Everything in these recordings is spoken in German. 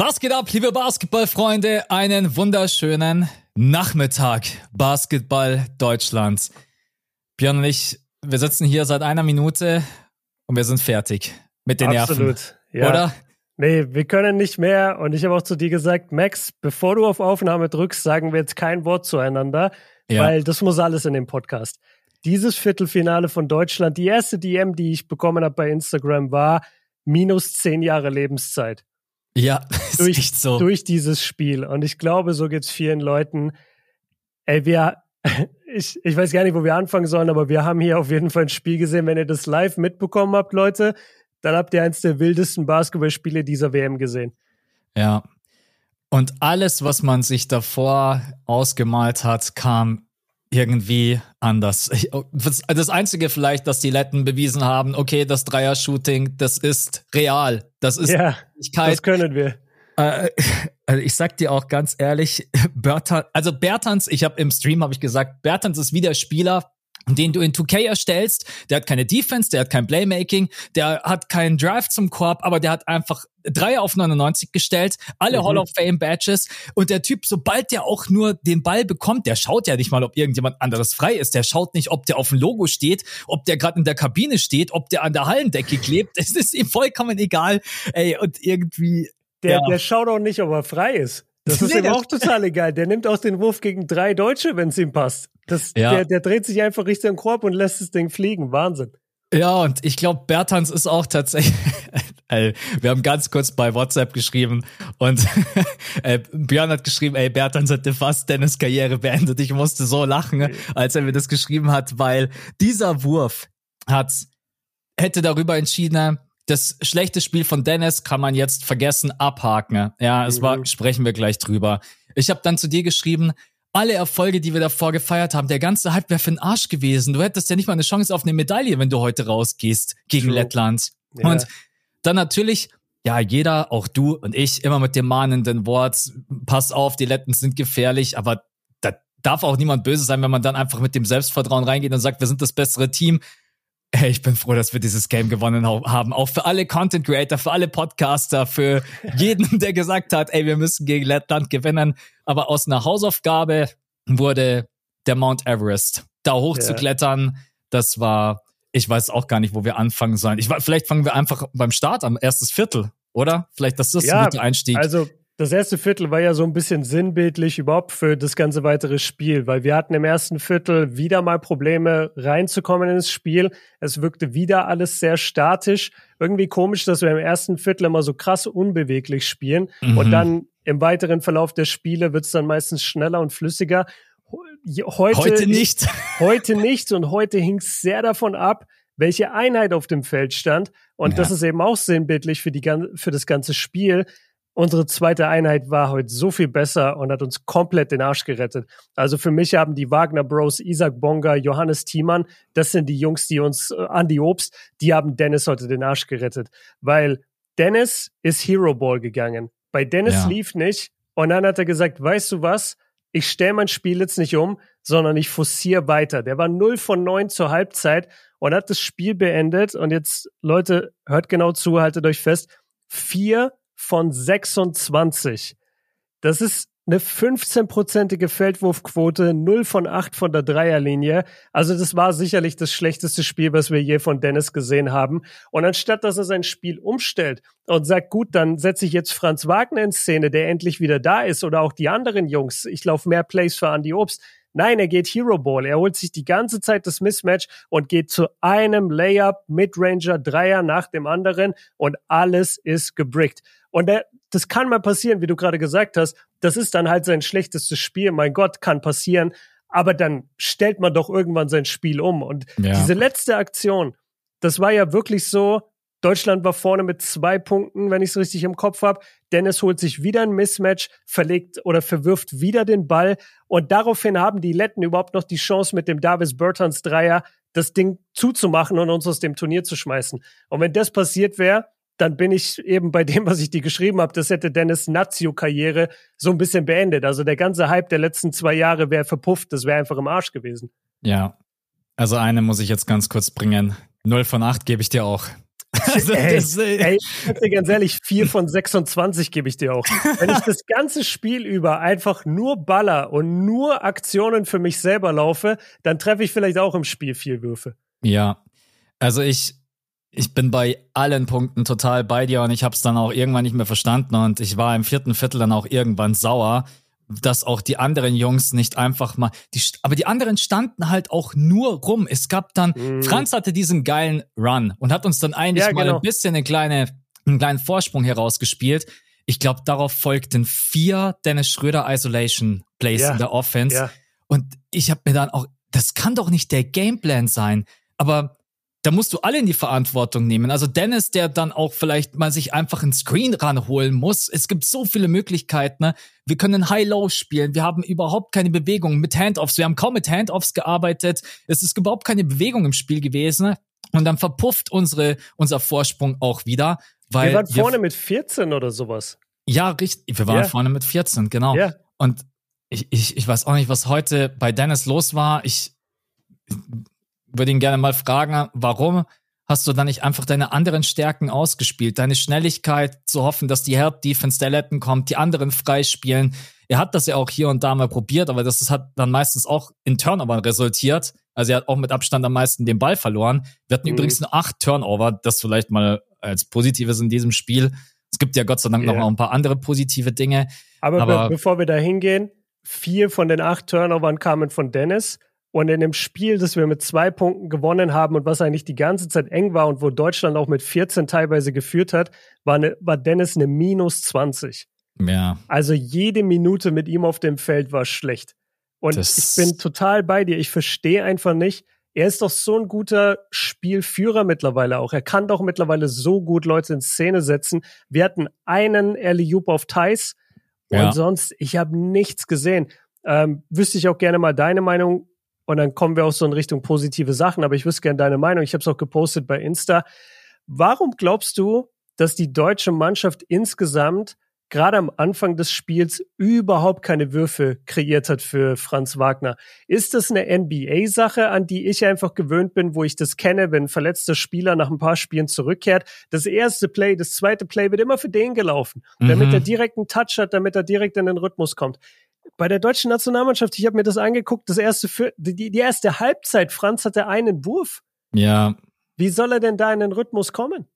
Was geht ab, liebe Basketballfreunde? Einen wunderschönen Nachmittag Basketball Deutschland. Björn und ich, wir sitzen hier seit einer Minute und wir sind fertig mit den Absolut, Nerven. ja. Oder? Nee, wir können nicht mehr. Und ich habe auch zu dir gesagt, Max, bevor du auf Aufnahme drückst, sagen wir jetzt kein Wort zueinander, Ja. weil das muss alles in dem Podcast. Dieses Viertelfinale von Deutschland, die erste DM, die ich bekommen habe bei Instagram, war minus zehn Jahre Lebenszeit Ja, ist durch, so. durch dieses Spiel. Und ich glaube, so geht's vielen Leuten. Ey, wir, ich, ich weiß gar nicht, wo wir anfangen sollen, aber wir haben hier auf jeden Fall ein Spiel gesehen. Wenn ihr das live mitbekommen habt, Leute, dann habt ihr eins der wildesten Basketballspiele dieser WM gesehen. Ja. Und alles, was man sich davor ausgemalt hat, kam irgendwie anders. Oh, Das Einzige vielleicht, dass die Letten bewiesen haben, okay, das Dreier-Shooting, das ist real. Das ist Ja, Wirklichkeit. das können wir. Äh, also ich sag dir auch ganz ehrlich, Bertan, also Bertans, ich habe im Stream habe ich gesagt, Bertans ist wieder Spieler, den du in 2K erstellst. Der hat keine Defense, der hat kein Playmaking, der hat keinen Drive zum Korb, aber der hat einfach drei auf 99 gestellt, alle Mhm. Hall of Fame Badges und der Typ, sobald der auch nur den Ball bekommt, der schaut ja nicht mal, ob irgendjemand anderes frei ist, der schaut nicht, ob der auf dem Logo steht, ob der gerade in der Kabine steht, ob der an der Hallendecke klebt, es ist ihm vollkommen egal. Ey, und irgendwie Der, Ja. der schaut auch nicht, ob er frei ist. Das ist Nee, ihm auch total egal. Der nimmt auch den Wurf gegen drei Deutsche, wenn es ihm passt. Das, Ja. der, der dreht sich einfach Richtung Korb und lässt das Ding fliegen. Wahnsinn. Ja, und ich glaube, Bertans ist auch tatsächlich. Ey, wir haben ganz kurz bei WhatsApp geschrieben und äh, Björn hat geschrieben, ey, Bertans hätte fast Dennis Karriere beendet. Ich musste so lachen, als er mir das geschrieben hat, weil dieser Wurf hat, hätte darüber entschieden, das schlechte Spiel von Dennis kann man jetzt vergessen, abhaken. Ja, es war, Mhm. sprechen wir gleich drüber. Ich habe dann zu dir geschrieben, alle Erfolge, die wir davor gefeiert haben, der ganze Hype wäre für den Arsch gewesen. Du hättest ja nicht mal eine Chance auf eine Medaille, wenn du heute rausgehst gegen True. Lettland. Ja. Und dann natürlich, ja, jeder, auch du und ich, immer mit dem mahnenden Wort, pass auf, die Letten sind gefährlich, aber da darf auch niemand böse sein, wenn man dann einfach mit dem Selbstvertrauen reingeht und sagt, wir sind das bessere Team. Hey, ich bin froh, dass wir dieses Game gewonnen haben. Auch für alle Content Creator, für alle Podcaster, für jeden, der gesagt hat, ey, wir müssen gegen Lettland gewinnen. Aber aus einer Hausaufgabe wurde der Mount Everest. Da hochzuklettern, das war, ich weiß auch gar nicht, wo wir anfangen sollen. Ich, vielleicht fangen wir einfach beim Start am erstes Viertel, oder? Vielleicht das ist Ja, ein guter Einstieg. Also das erste Viertel war ja so ein bisschen sinnbildlich überhaupt für das ganze weitere Spiel, weil wir hatten im ersten Viertel wieder mal Probleme reinzukommen ins Spiel. Es wirkte wieder alles sehr statisch. Irgendwie komisch, dass wir im ersten Viertel immer so krass unbeweglich spielen Mhm. und dann im weiteren Verlauf der Spiele wird es dann meistens schneller und flüssiger. Heute, Heute nicht. Heute nicht und heute hing es sehr davon ab, welche Einheit auf dem Feld stand. Und Ja. das ist eben auch sinnbildlich für, die, für das ganze Spiel. Unsere zweite Einheit war heute so viel besser und hat uns komplett den Arsch gerettet. Also für mich haben die Wagner Bros, Isaac Bonga, Johannes Thiemann, das sind die Jungs, die uns, äh, Andy Obst, die haben Dennis heute den Arsch gerettet. Weil Dennis ist Hero Ball gegangen. Bei Dennis Ja. lief nicht. Und dann hat er gesagt, weißt du was? Ich stelle mein Spiel jetzt nicht um, sondern ich forciere weiter. Der war 0 von 9 zur Halbzeit und hat das Spiel beendet. Und jetzt, Leute, hört genau zu, haltet euch fest. 4 von 26. Das ist eine 15-prozentige Feldwurfquote, 0 von 8 von der Dreierlinie. Also das war sicherlich das schlechteste Spiel, was wir je von Dennis gesehen haben. Und anstatt, dass er sein Spiel umstellt und sagt, gut, dann setze ich jetzt Franz Wagner in Szene, der endlich wieder da ist, oder auch die anderen Jungs, ich laufe mehr Plays für Andy Obst. Nein, er geht Hero Ball. Er holt sich die ganze Zeit das Mismatch und geht zu einem Layup, Midranger, Dreier nach dem anderen und alles ist gebrickt. Und er, das kann mal passieren, wie du gerade gesagt hast. Das ist dann halt sein schlechtestes Spiel. Mein Gott, kann passieren. Aber dann stellt man doch irgendwann sein Spiel um. Und Ja. diese letzte Aktion, das war ja wirklich so, Deutschland war vorne mit zwei Punkten, wenn ich es richtig im Kopf habe. Dennis holt sich wieder ein Mismatch, verlegt oder verwirft wieder den Ball. Und daraufhin haben die Letten überhaupt noch die Chance, mit dem Davis Bertans Dreier das Ding zuzumachen und uns aus dem Turnier zu schmeißen. Und wenn das passiert wäre, dann bin ich eben bei dem, was ich dir geschrieben habe, das hätte Dennis Nazio-Karriere so ein bisschen beendet. Also der ganze Hype der letzten zwei Jahre wäre verpufft, das wäre einfach im Arsch gewesen. Ja. Also eine muss ich jetzt ganz kurz bringen. 0 von 8 gebe ich dir auch. Also ey, das, ey, ich dir ganz ehrlich, 4 von 26 gebe ich dir auch. Wenn ich das ganze Spiel über einfach nur Baller und nur Aktionen für mich selber laufe, dann treffe ich vielleicht auch im Spiel vier Würfe. Ja, also ich, ich bin bei allen Punkten total bei dir und ich habe es dann auch irgendwann nicht mehr verstanden und ich war im vierten Viertel dann auch irgendwann sauer, dass auch die anderen Jungs nicht einfach mal, die, aber die anderen standen halt auch nur rum. Es gab dann, mhm. Franz hatte diesen geilen Run und hat uns dann eigentlich ja, mal genau. ein bisschen eine kleine, einen kleinen Vorsprung herausgespielt. Ich glaube, darauf folgten vier Dennis Schröder Isolation Plays ja. in der Offense. Ja. Und ich habe mir dann auch, das kann doch nicht der Gameplan sein. Aber da musst du alle in die Verantwortung nehmen. Also Dennis, der dann auch vielleicht mal sich einfach einen Screen ranholen muss. Es gibt so viele Möglichkeiten. Ne? Wir können High-Low spielen. Wir haben überhaupt keine Bewegung mit Handoffs. Wir haben kaum mit Handoffs gearbeitet. Es ist überhaupt keine Bewegung im Spiel gewesen. Und dann verpufft unsere, unser Vorsprung auch wieder. Weil wir waren vorne wir, mit 14 oder sowas. Ja, richtig. Wir waren yeah. vorne mit 14, genau. Yeah. Und ich, ich, ich weiß auch nicht, was heute bei Dennis los war. Ich würde ihn gerne mal fragen, warum hast du dann nicht einfach deine anderen Stärken ausgespielt? Deine Schnelligkeit, zu hoffen, dass die Help Defense der Letten kommt, die anderen freispielen. Er hat das ja auch hier und da mal probiert, aber das hat dann meistens auch in Turnover resultiert. Also er hat auch mit Abstand am meisten den Ball verloren. Wir hatten mhm. übrigens nur acht Turnover, das vielleicht mal als Positives in diesem Spiel. Es gibt ja Gott sei Dank yeah. noch ein paar andere positive Dinge. Aber, aber be bevor wir da hingehen, vier von den acht Turnovern kamen von Dennis. Und in dem Spiel, das wir mit zwei Punkten gewonnen haben und was eigentlich die ganze Zeit eng war und wo Deutschland auch mit 14 teilweise geführt hat, war, eine, war Dennis eine minus 20. Ja. Also jede Minute mit ihm auf dem Feld war schlecht. Und das ich bin total bei dir. Ich verstehe einfach nicht. Er ist doch so ein guter Spielführer mittlerweile auch. Er kann doch mittlerweile so gut Leute in Szene setzen. Wir hatten einen Eliup auf Thais und ja. sonst, ich habe nichts gesehen. Ähm, wüsste ich auch gerne mal deine Meinung und dann kommen wir auch so in Richtung positive Sachen. Aber ich wüsste gerne deine Meinung. Ich habe es auch gepostet bei Insta. Warum glaubst du, dass die deutsche Mannschaft insgesamt gerade am Anfang des Spiels überhaupt keine Würfe kreiert hat für Franz Wagner. Ist das eine NBA-Sache, an die ich einfach gewöhnt bin, wo ich das kenne, wenn ein verletzter Spieler nach ein paar Spielen zurückkehrt? Das erste Play, das zweite Play wird immer für den gelaufen, mhm. damit er direkt einen Touch hat, damit er direkt in den Rhythmus kommt bei der deutschen Nationalmannschaft, ich habe mir das angeguckt, das erste für, die, die erste Halbzeit, Franz hatte einen Wurf. Ja. Wie soll er denn da in den Rhythmus kommen?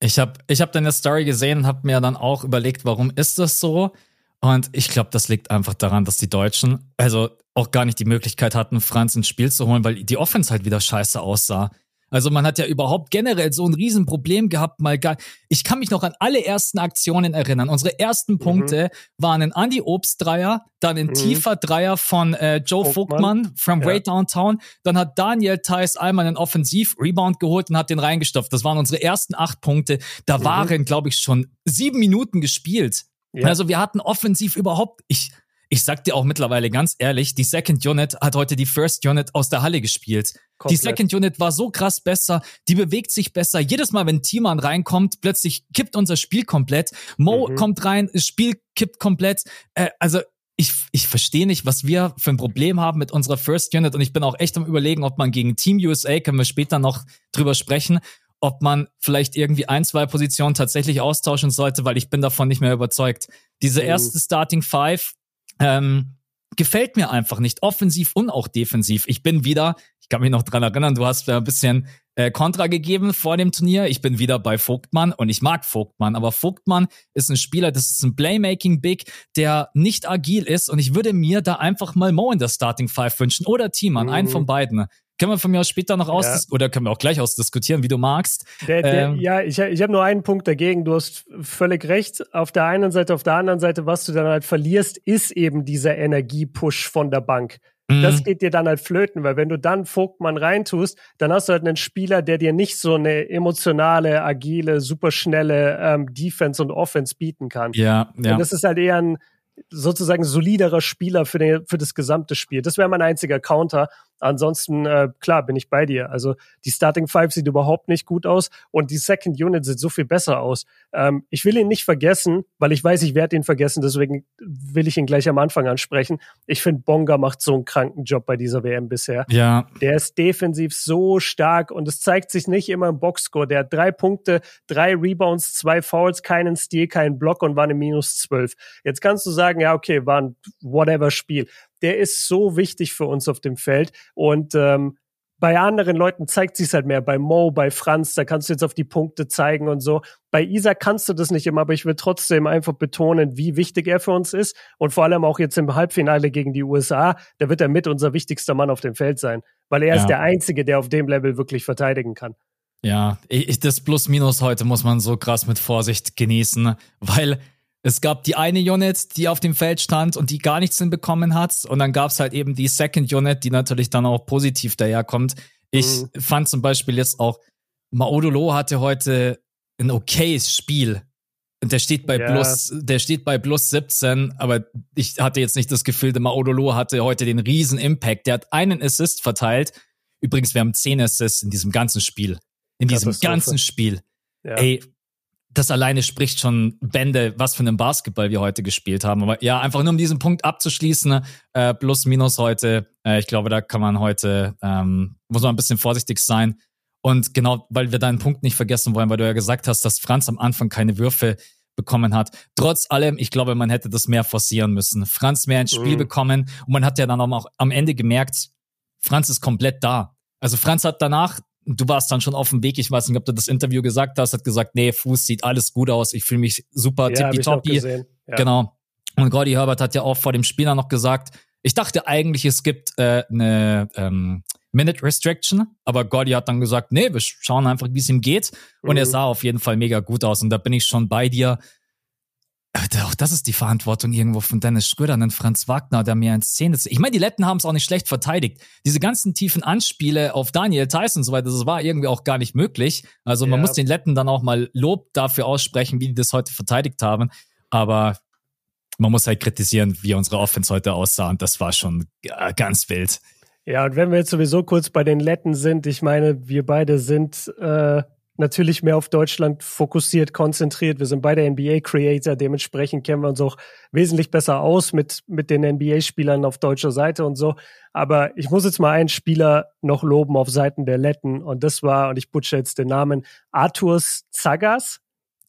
Ich habe ich hab deine Story gesehen und habe mir dann auch überlegt, warum ist das so? Und ich glaube, das liegt einfach daran, dass die Deutschen also auch gar nicht die Möglichkeit hatten, Franz ins Spiel zu holen, weil die Offense halt wieder scheiße aussah. Also man hat ja überhaupt generell so ein Riesenproblem gehabt, mal gar. Ich kann mich noch an alle ersten Aktionen erinnern. Unsere ersten mhm. Punkte mhm. waren ein Andy Obst Dreier, dann ein mhm. tiefer Dreier von äh, Joe Vogtmann, Vogtmann from ja. Way Downtown. Dann hat Daniel Theiss einmal einen Offensiv-Rebound geholt und hat den reingestopft. Das waren unsere ersten acht Punkte. Da mhm. waren, glaube ich, schon sieben Minuten gespielt. Ja. Also wir hatten offensiv überhaupt, ich, ich sag dir auch mittlerweile ganz ehrlich, die Second Unit hat heute die First Unit aus der Halle gespielt. Komplett. Die Second Unit war so krass besser, die bewegt sich besser. Jedes Mal, wenn Timan reinkommt, plötzlich kippt unser Spiel komplett. Mo mhm. kommt rein, das Spiel kippt komplett. Äh, also ich, ich verstehe nicht, was wir für ein Problem haben mit unserer First Unit und ich bin auch echt am überlegen, ob man gegen Team USA, können wir später noch drüber sprechen, ob man vielleicht irgendwie ein, zwei Positionen tatsächlich austauschen sollte, weil ich bin davon nicht mehr überzeugt. Diese mhm. erste Starting Five, ähm, gefällt mir einfach nicht, offensiv und auch defensiv. Ich bin wieder, ich kann mich noch dran erinnern, du hast ein bisschen äh, Kontra gegeben vor dem Turnier. Ich bin wieder bei Vogtmann und ich mag Vogtmann, aber Vogtmann ist ein Spieler, das ist ein Playmaking Big, der nicht agil ist und ich würde mir da einfach mal Mo in der Starting Five wünschen oder Thiemann, mhm. einen von beiden. Können wir von mir aus später noch aus ja. oder können wir auch gleich ausdiskutieren, wie du magst. Der, der, ähm, ja, ich, ich habe nur einen Punkt dagegen. Du hast völlig recht. Auf der einen Seite, auf der anderen Seite, was du dann halt verlierst, ist eben dieser Energiepush von der Bank. Das mhm. geht dir dann halt flöten, weil wenn du dann Vogtmann reintust, dann hast du halt einen Spieler, der dir nicht so eine emotionale, agile, superschnelle ähm, Defense und Offense bieten kann. Ja, ja. Und das ist halt eher ein sozusagen soliderer Spieler für, den, für das gesamte Spiel. Das wäre mein einziger Counter. Ansonsten, äh, klar, bin ich bei dir. Also die Starting Five sieht überhaupt nicht gut aus und die Second Unit sieht so viel besser aus. Ähm, ich will ihn nicht vergessen, weil ich weiß, ich werde ihn vergessen, deswegen will ich ihn gleich am Anfang ansprechen. Ich finde, Bonga macht so einen kranken Job bei dieser WM bisher. Ja. Der ist defensiv so stark und es zeigt sich nicht immer im Boxscore. Der hat drei Punkte, drei Rebounds, zwei Fouls, keinen Stil, keinen Block und war eine minus zwölf. Jetzt kannst du sagen, ja, okay, war ein whatever Spiel der ist so wichtig für uns auf dem Feld. Und ähm, bei anderen Leuten zeigt sich halt mehr. Bei Mo, bei Franz, da kannst du jetzt auf die Punkte zeigen und so. Bei Isa kannst du das nicht immer, aber ich will trotzdem einfach betonen, wie wichtig er für uns ist. Und vor allem auch jetzt im Halbfinale gegen die USA, da wird er mit unser wichtigster Mann auf dem Feld sein. Weil er ja. ist der Einzige, der auf dem Level wirklich verteidigen kann. Ja, ich, das Plus-Minus heute muss man so krass mit Vorsicht genießen, weil es gab die eine Unit, die auf dem Feld stand und die gar nichts hinbekommen hat. Und dann gab es halt eben die Second Unit, die natürlich dann auch positiv daherkommt. Ich mhm. fand zum Beispiel jetzt auch, Maodolo hatte heute ein okayes Spiel. Und der steht bei ja. plus, der steht bei plus 17, aber ich hatte jetzt nicht das Gefühl, der Maodolo hatte heute den riesen Impact. Der hat einen Assist verteilt. Übrigens, wir haben zehn Assists in diesem ganzen Spiel. In diesem ganzen Spiel. Ja. Ey, das alleine spricht schon Bände, was für einen Basketball wir heute gespielt haben. Aber ja, einfach nur um diesen Punkt abzuschließen, äh, plus minus heute, äh, ich glaube, da kann man heute, ähm, muss man ein bisschen vorsichtig sein. Und genau, weil wir deinen Punkt nicht vergessen wollen, weil du ja gesagt hast, dass Franz am Anfang keine Würfe bekommen hat. Trotz allem, ich glaube, man hätte das mehr forcieren müssen. Franz mehr ins Spiel mhm. bekommen und man hat ja dann auch am Ende gemerkt, Franz ist komplett da. Also Franz hat danach du warst dann schon auf dem Weg, ich weiß nicht, ob du das Interview gesagt hast, hat gesagt, nee, Fuß sieht alles gut aus, ich fühle mich super ja, tippitoppi. Ja. Genau. Und Gordy Herbert hat ja auch vor dem Spieler noch gesagt, ich dachte eigentlich, es gibt äh, eine ähm, Minute Restriction, aber Gordy hat dann gesagt, nee, wir schauen einfach, wie es ihm geht. Und mhm. er sah auf jeden Fall mega gut aus. Und da bin ich schon bei dir auch das ist die Verantwortung irgendwo von Dennis Schröder und Franz Wagner, der mehr in Szene ist. Ich meine, die Letten haben es auch nicht schlecht verteidigt. Diese ganzen tiefen Anspiele auf Daniel Tyson und so weiter, das war irgendwie auch gar nicht möglich. Also man ja. muss den Letten dann auch mal Lob dafür aussprechen, wie die das heute verteidigt haben. Aber man muss halt kritisieren, wie unsere Offense heute aussah und das war schon ganz wild. Ja, und wenn wir jetzt sowieso kurz bei den Letten sind, ich meine, wir beide sind äh, natürlich mehr auf Deutschland fokussiert, konzentriert. Wir sind beide NBA-Creator, dementsprechend kennen wir uns auch wesentlich besser aus mit, mit den NBA-Spielern auf deutscher Seite und so. Aber ich muss jetzt mal einen Spieler noch loben auf Seiten der Letten und das war, und ich butche jetzt den Namen, Arthurs Zagas.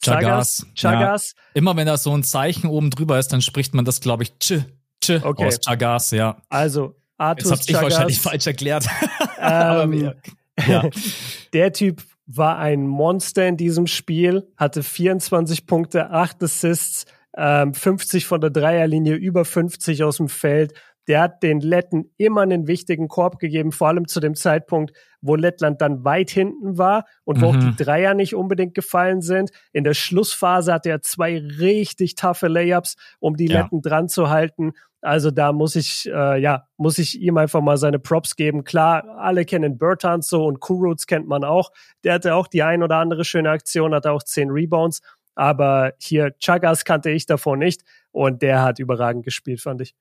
Chagas. Chagas. Ja. Immer wenn da so ein Zeichen oben drüber ist, dann spricht man das, glaube ich, tsch, tsch okay. aus Chagas, ja. Also, Arthur Jetzt hab's ich wahrscheinlich falsch erklärt. Ähm, ja. der Typ war ein Monster in diesem Spiel, hatte 24 Punkte, 8 Assists, ähm, 50 von der Dreierlinie, über 50 aus dem Feld. Der hat den Letten immer einen wichtigen Korb gegeben, vor allem zu dem Zeitpunkt, wo Lettland dann weit hinten war und wo mhm. auch die Dreier nicht unbedingt gefallen sind. In der Schlussphase hatte er zwei richtig taffe Layups, um die ja. Letten dran zu halten. Also da muss ich, äh, ja, muss ich ihm einfach mal seine Props geben. Klar, alle kennen Bertans so und Kuruts kennt man auch. Der hatte auch die ein oder andere schöne Aktion, hatte auch zehn Rebounds. Aber hier Chagas kannte ich davor nicht und der hat überragend gespielt, fand ich.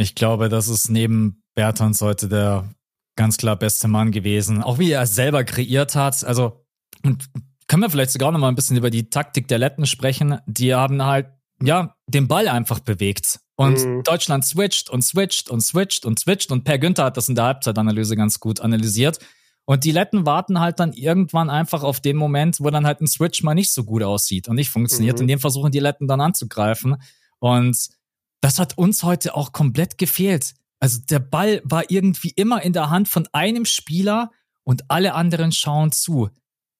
Ich glaube, das ist neben Bertans heute der ganz klar beste Mann gewesen. Auch wie er es selber kreiert hat. Also, und können wir vielleicht sogar noch mal ein bisschen über die Taktik der Letten sprechen. Die haben halt, ja, den Ball einfach bewegt. Und mhm. Deutschland switcht und switcht und switcht und switcht. Und Per Günther hat das in der Halbzeitanalyse ganz gut analysiert. Und die Letten warten halt dann irgendwann einfach auf den Moment, wo dann halt ein Switch mal nicht so gut aussieht und nicht funktioniert. Mhm. Und den versuchen die Letten dann anzugreifen. Und das hat uns heute auch komplett gefehlt. Also der Ball war irgendwie immer in der Hand von einem Spieler und alle anderen schauen zu.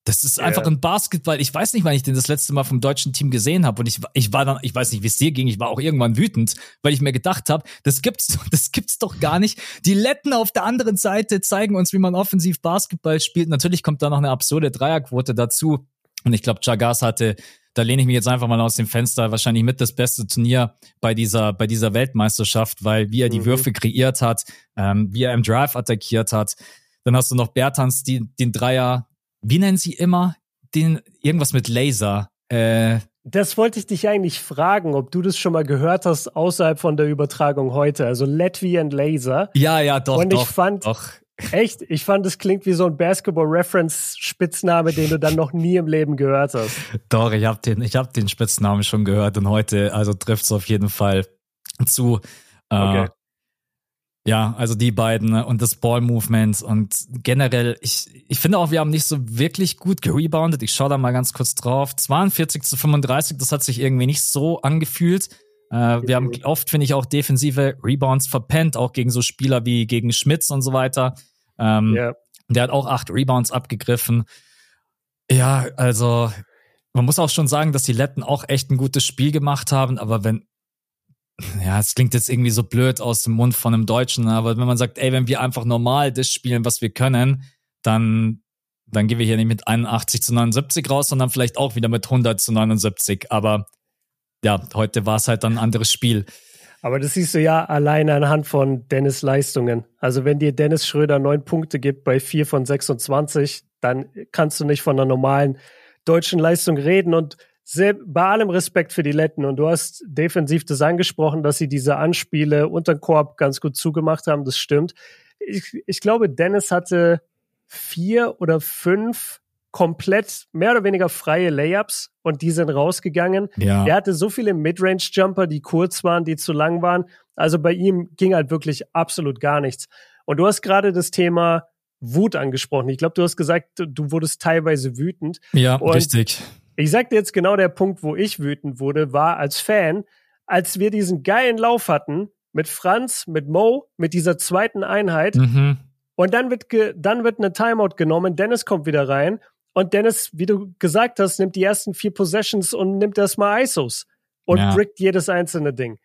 Das ist einfach ein Basketball. Ich weiß nicht, wann ich den das letzte Mal vom deutschen Team gesehen habe. Und ich, ich war dann, ich weiß nicht, wie es dir ging, ich war auch irgendwann wütend, weil ich mir gedacht habe, das gibt's, das gibt's doch gar nicht. Die Letten auf der anderen Seite zeigen uns, wie man offensiv Basketball spielt. Natürlich kommt da noch eine absurde Dreierquote dazu. Und ich glaube, Chagas hatte, da lehne ich mich jetzt einfach mal aus dem Fenster, wahrscheinlich mit das beste Turnier bei dieser, bei dieser Weltmeisterschaft, weil wie er die mhm. Würfe kreiert hat, ähm, wie er im Drive attackiert hat. Dann hast du noch Bertans, die, den Dreier wie nennen sie immer den irgendwas mit Laser? Äh, Das wollte ich dich eigentlich fragen, ob du das schon mal gehört hast außerhalb von der Übertragung heute. Also Latvian Laser. Ja, ja, doch. Und doch, ich fand, doch. Echt, ich fand, es klingt wie so ein Basketball-Reference-Spitzname, den du dann noch nie im Leben gehört hast. Doch, ich habe den, ich hab den Spitznamen schon gehört und heute, also trifft es auf jeden Fall zu. Äh, okay. Ja, also die beiden und das Ball-Movement und generell, ich, ich finde auch, wir haben nicht so wirklich gut gereboundet. Ich schaue da mal ganz kurz drauf. 42 zu 35, das hat sich irgendwie nicht so angefühlt. Äh, wir haben oft, finde ich, auch defensive Rebounds verpennt, auch gegen so Spieler wie gegen Schmitz und so weiter. Ähm, yeah. Der hat auch acht Rebounds abgegriffen. Ja, also man muss auch schon sagen, dass die Letten auch echt ein gutes Spiel gemacht haben, aber wenn ja, es klingt jetzt irgendwie so blöd aus dem Mund von einem Deutschen, aber wenn man sagt, ey, wenn wir einfach normal das spielen, was wir können, dann, dann gehen wir hier nicht mit 81 zu 79 raus, sondern vielleicht auch wieder mit 100 zu 79. Aber ja, heute war es halt dann ein anderes Spiel. Aber das siehst du ja alleine anhand von Dennis Leistungen. Also wenn dir Dennis Schröder neun Punkte gibt bei vier von 26, dann kannst du nicht von einer normalen deutschen Leistung reden und bei allem Respekt für die Letten und du hast defensiv das angesprochen, dass sie diese Anspiele unter den Korb ganz gut zugemacht haben, das stimmt. Ich, ich glaube, Dennis hatte vier oder fünf komplett mehr oder weniger freie Layups und die sind rausgegangen. Ja. Er hatte so viele Midrange-Jumper, die kurz waren, die zu lang waren. Also bei ihm ging halt wirklich absolut gar nichts. Und du hast gerade das Thema Wut angesprochen. Ich glaube, du hast gesagt, du wurdest teilweise wütend. Ja, und richtig. Ich sag dir jetzt genau der Punkt, wo ich wütend wurde, war als Fan, als wir diesen geilen Lauf hatten mit Franz, mit Mo, mit dieser zweiten Einheit. Mhm. Und dann wird, dann wird eine Timeout genommen, Dennis kommt wieder rein und Dennis, wie du gesagt hast, nimmt die ersten vier Possessions und nimmt erstmal ISOs und ja. brickt jedes einzelne Ding.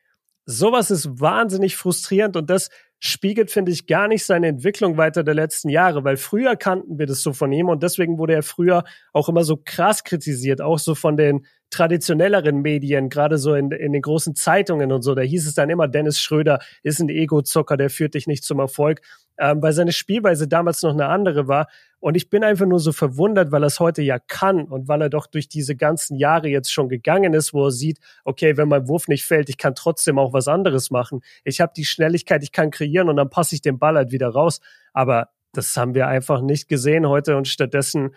Sowas ist wahnsinnig frustrierend und das spiegelt, finde ich, gar nicht seine Entwicklung weiter der letzten Jahre, weil früher kannten wir das so von ihm und deswegen wurde er früher auch immer so krass kritisiert, auch so von den traditionelleren Medien, gerade so in, in den großen Zeitungen und so. Da hieß es dann immer, Dennis Schröder ist ein Ego-Zocker, der führt dich nicht zum Erfolg, ähm, weil seine Spielweise damals noch eine andere war. Und ich bin einfach nur so verwundert, weil er es heute ja kann und weil er doch durch diese ganzen Jahre jetzt schon gegangen ist, wo er sieht, okay, wenn mein Wurf nicht fällt, ich kann trotzdem auch was anderes machen. Ich habe die Schnelligkeit, ich kann kreieren und dann passe ich den Ball halt wieder raus. Aber das haben wir einfach nicht gesehen heute und stattdessen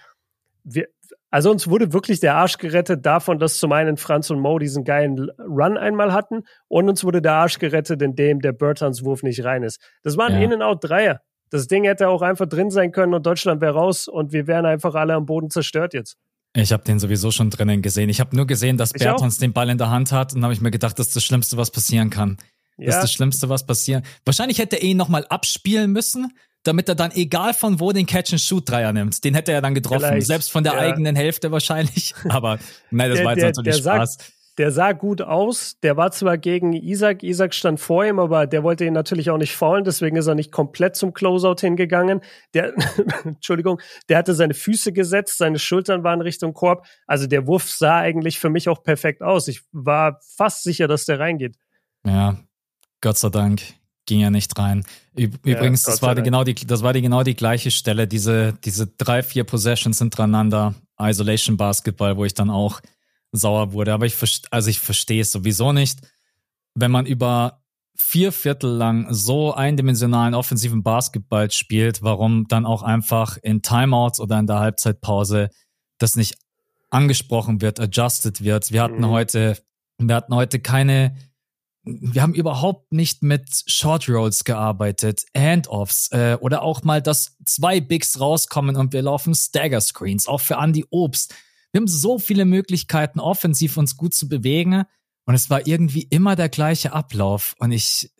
wir, also uns wurde wirklich der Arsch gerettet davon, dass zum einen Franz und Mo diesen geilen Run einmal hatten und uns wurde der Arsch gerettet, indem der Burtons Wurf nicht rein ist. Das war ein ja. In-and-Out-Dreier. Das Ding hätte auch einfach drin sein können und Deutschland wäre raus und wir wären einfach alle am Boden zerstört jetzt. Ich habe den sowieso schon drinnen gesehen. Ich habe nur gesehen, dass ich Bertons auch. den Ball in der Hand hat und habe ich mir gedacht, das ist das Schlimmste, was passieren kann. Das ja. ist das Schlimmste, was passieren. Wahrscheinlich hätte er ihn nochmal abspielen müssen, damit er dann egal von wo den Catch-and-Shoot-Dreier nimmt. Den hätte er dann getroffen, Vielleicht. selbst von der ja. eigenen Hälfte wahrscheinlich. Aber nein, das der, war jetzt natürlich Spaß. Sagt, der sah gut aus. Der war zwar gegen Isaac, Isaac stand vor ihm, aber der wollte ihn natürlich auch nicht faulen, deswegen ist er nicht komplett zum Closeout hingegangen. Der, Entschuldigung, der hatte seine Füße gesetzt, seine Schultern waren Richtung Korb. Also der Wurf sah eigentlich für mich auch perfekt aus. Ich war fast sicher, dass der reingeht. Ja, Gott sei Dank ging ja nicht rein. Übrigens, ja, das war die, genau die, das war die genau die gleiche Stelle, diese, diese drei, vier Possessions hintereinander, Isolation Basketball, wo ich dann auch sauer wurde. Aber ich, also ich verstehe es sowieso nicht. Wenn man über vier Viertel lang so eindimensionalen offensiven Basketball spielt, warum dann auch einfach in Timeouts oder in der Halbzeitpause das nicht angesprochen wird, adjusted wird. Wir hatten mhm. heute, wir hatten heute keine, wir haben überhaupt nicht mit Short Rolls gearbeitet, Handoffs äh, oder auch mal, dass zwei Bigs rauskommen und wir laufen Stagger Screens, auch für Andy Obst. Wir haben so viele Möglichkeiten, offensiv uns gut zu bewegen. Und es war irgendwie immer der gleiche Ablauf. Und ich,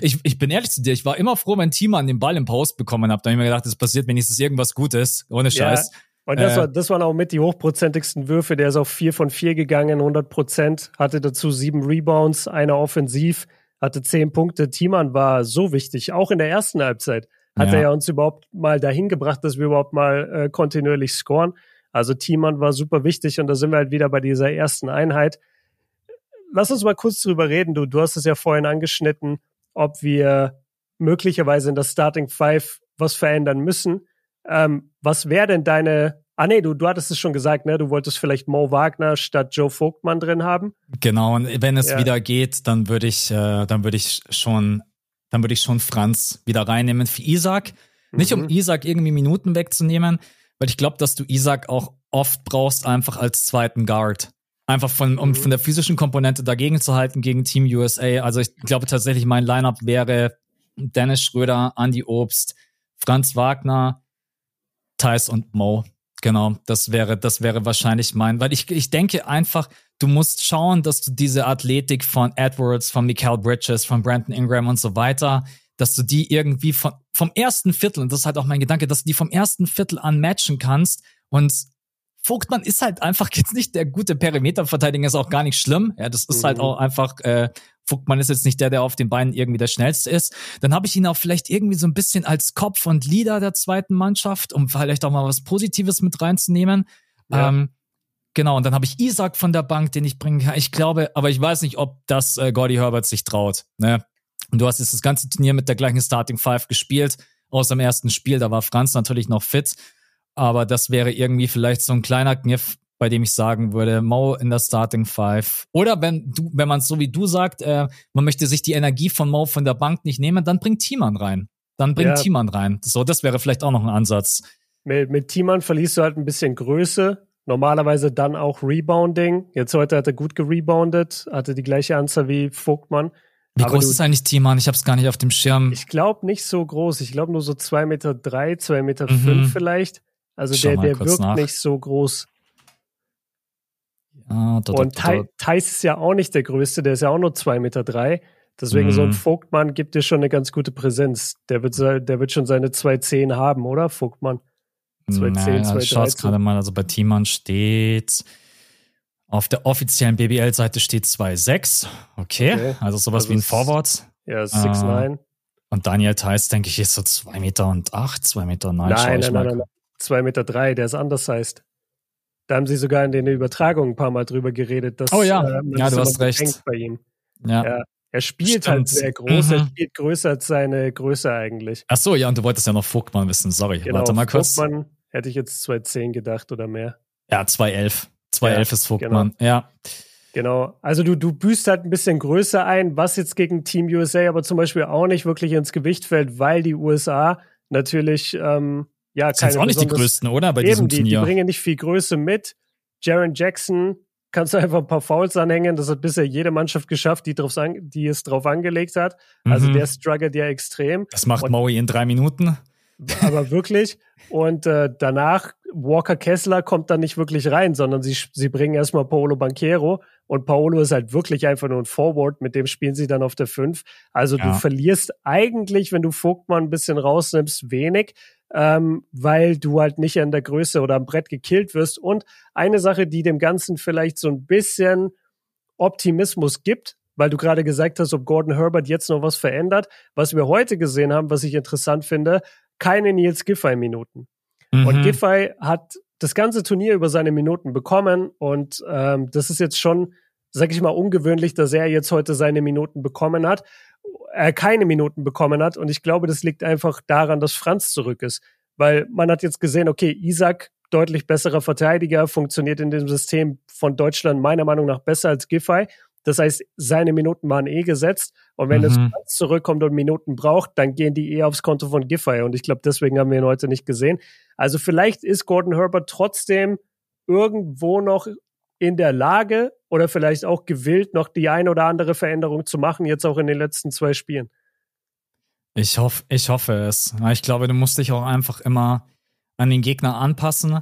ich, ich bin ehrlich zu dir, ich war immer froh, wenn Team an den Ball im Post bekommen hat. Da habe ich mir gedacht, es passiert wenigstens irgendwas Gutes. Ohne Scheiß. Ja. Und das, äh, war, das waren auch mit die hochprozentigsten Würfe. Der ist auf vier von vier gegangen, 100 Prozent, hatte dazu sieben Rebounds, einer offensiv, hatte zehn Punkte. Thiemann war so wichtig, auch in der ersten Halbzeit. Hat ja. er ja uns überhaupt mal dahin gebracht, dass wir überhaupt mal äh, kontinuierlich scoren. Also Thiemann war super wichtig und da sind wir halt wieder bei dieser ersten Einheit. Lass uns mal kurz drüber reden. Du, du hast es ja vorhin angeschnitten, ob wir möglicherweise in der Starting Five was verändern müssen. Ähm, was wäre denn deine Ah nee, du, du hattest es schon gesagt, ne? Du wolltest vielleicht Mo Wagner statt Joe Vogtmann drin haben. Genau, und wenn es ja. wieder geht, dann würde ich, äh, dann würde ich schon, dann würde ich schon Franz wieder reinnehmen für Isaac. Mhm. Nicht um mhm. Isaac irgendwie Minuten wegzunehmen, weil ich glaube, dass du Isaac auch oft brauchst, einfach als zweiten Guard. Einfach von, um mhm. von der physischen Komponente dagegen zu halten gegen Team USA. Also ich glaube tatsächlich, mein Lineup wäre Dennis Schröder, Andy Obst, Franz Wagner, Thais und Mo. Genau, das wäre, das wäre wahrscheinlich mein, weil ich, ich denke einfach, du musst schauen, dass du diese Athletik von Edwards, von Mikael Bridges, von Brandon Ingram und so weiter, dass du die irgendwie von, vom ersten Viertel, und das ist halt auch mein Gedanke, dass du die vom ersten Viertel an matchen kannst und Vogtmann ist halt einfach jetzt nicht der gute Perimeterverteidiger, ist auch gar nicht schlimm. Ja, das ist halt mhm. halt auch einfach, äh, Vogtmann ist jetzt nicht der, der auf den Beinen irgendwie der schnellste ist. Dann habe ich ihn auch vielleicht irgendwie so ein bisschen als Kopf und Leader der zweiten Mannschaft, um vielleicht auch mal was Positives mit reinzunehmen. Ja. Ähm, genau, und dann habe ich Isaac von der Bank, den ich bringen kann. Ich glaube, aber ich weiß nicht, ob das äh, Gordy Herbert sich traut. Ne? Und du hast jetzt das ganze Turnier mit der gleichen Starting Five gespielt, außer im ersten Spiel, da war Franz natürlich noch fit. Aber das wäre irgendwie vielleicht so ein kleiner Kniff, bei dem ich sagen würde, Mo in der Starting Five. Oder wenn du, wenn man es so wie du sagt, äh, man möchte sich die Energie von Mo von der Bank nicht nehmen, dann bringt Thiemann rein. Dann bringt ja. Thiemann rein. So, das wäre vielleicht auch noch ein Ansatz. Mit, mit Thiemann verlierst du halt ein bisschen Größe. Normalerweise dann auch Rebounding. Jetzt heute hat er gut gereboundet, hatte die gleiche Anzahl wie Vogtmann. Wie groß du, ist eigentlich Thiemann? Ich habe es gar nicht auf dem Schirm. Ich glaube nicht so groß. Ich glaube nur so zwei Meter, drei, zwei Meter mhm. fünf vielleicht. Also Schau der, der wirkt nach. nicht so groß. Ja, da, und Thais ist ja auch nicht der größte, der ist ja auch nur zwei Meter. drei. Deswegen mhm. so ein mhm. Vogtmann gibt dir schon eine ganz gute Präsenz. Der wird, der wird schon seine 2,10 haben, oder? Vogtmann. 2,10, 2,13. Ich schaue gerade mal, also bei Thiemann steht auf der offiziellen BBL-Seite steht 2,6. Okay. okay. also sowas also wie ein Forward. Ja, 6,9. Äh, und Daniel Theiss, denke ich, ist so 2 Meter und 8, 2 Meter 9. Nein, nein, nein, nein, 2,3 Meter, drei, der ist anders heißt. Da haben sie sogar in den Übertragungen ein paar Mal drüber geredet, dass oh ja, äh, ja du hast recht. bei ihm. Ja. ja. Er spielt halt Stimmt. halt sehr groß, mhm. er spielt größer als seine Größe eigentlich. Ach so, ja, und du wolltest ja noch Vogtmann wissen, sorry. Genau, Warte mal kurz. Vogtmann hätte ich jetzt 2,10 gedacht oder mehr. Ja, 2,11. 2,11 ja, ist Vogtmann, genau. ja. Genau. Also du, du büßt halt ein bisschen Größe ein, was jetzt gegen Team USA aber zum Beispiel auch nicht wirklich ins Gewicht fällt, weil die USA natürlich ähm, ja, keine sind auch nicht die größten, oder? Bei eben, diesem die, Turnier. Die bringen nicht viel Größe mit. Jaron Jackson kannst du einfach ein paar Fouls anhängen. Das hat bisher jede Mannschaft geschafft, die, drauf, die es drauf angelegt hat. Also mhm. der struggelt ja extrem. Das macht Maui in drei Minuten. Aber wirklich. Und äh, danach, Walker Kessler kommt dann nicht wirklich rein, sondern sie, sie bringen erstmal Paolo Banquero. Und Paolo ist halt wirklich einfach nur ein Forward, mit dem spielen sie dann auf der 5. Also ja. du verlierst eigentlich, wenn du Vogtmann ein bisschen rausnimmst, wenig ähm, weil du halt nicht an der Größe oder am Brett gekillt wirst. Und eine Sache, die dem Ganzen vielleicht so ein bisschen Optimismus gibt, weil du gerade gesagt hast, ob Gordon Herbert jetzt noch was verändert. Was wir heute gesehen haben, was ich interessant finde, keine Nils Giffey-Minuten. Mhm. Und Giffey hat das ganze Turnier über seine Minuten bekommen und ähm, das ist jetzt schon, sag ich mal, ungewöhnlich, dass er jetzt heute seine Minuten bekommen hat er keine Minuten bekommen hat. Und ich glaube, das liegt einfach daran, dass Franz zurück ist. Weil man hat jetzt gesehen, okay, Isaac, deutlich besserer Verteidiger, funktioniert in dem System von Deutschland meiner Meinung nach besser als Giffey. Das heißt, seine Minuten waren eh gesetzt. Und wenn mhm. es Franz zurückkommt und Minuten braucht, dann gehen die eh aufs Konto von Giffey. Und ich glaube, deswegen haben wir ihn heute nicht gesehen. Also vielleicht ist Gordon Herbert trotzdem irgendwo noch in der Lage oder vielleicht auch gewillt, noch die ein oder andere Veränderung zu machen, jetzt auch in den letzten zwei Spielen? Ich hoffe, ich hoffe es. Ich glaube, du musst dich auch einfach immer an den Gegner anpassen.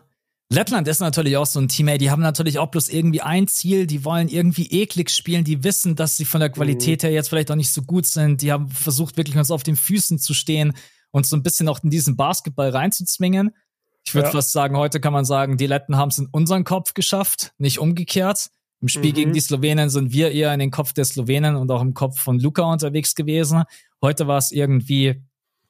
Lettland ist natürlich auch so ein Team, ey, die haben natürlich auch bloß irgendwie ein Ziel, die wollen irgendwie eklig spielen, die wissen, dass sie von der Qualität mhm. her jetzt vielleicht auch nicht so gut sind, die haben versucht wirklich uns auf den Füßen zu stehen und so ein bisschen auch in diesen Basketball reinzuzwingen. Ich würde ja. fast sagen, heute kann man sagen, die Letten haben es in unseren Kopf geschafft, nicht umgekehrt. Im Spiel mhm. gegen die Slowenen sind wir eher in den Kopf der Slowenen und auch im Kopf von Luca unterwegs gewesen. Heute war es irgendwie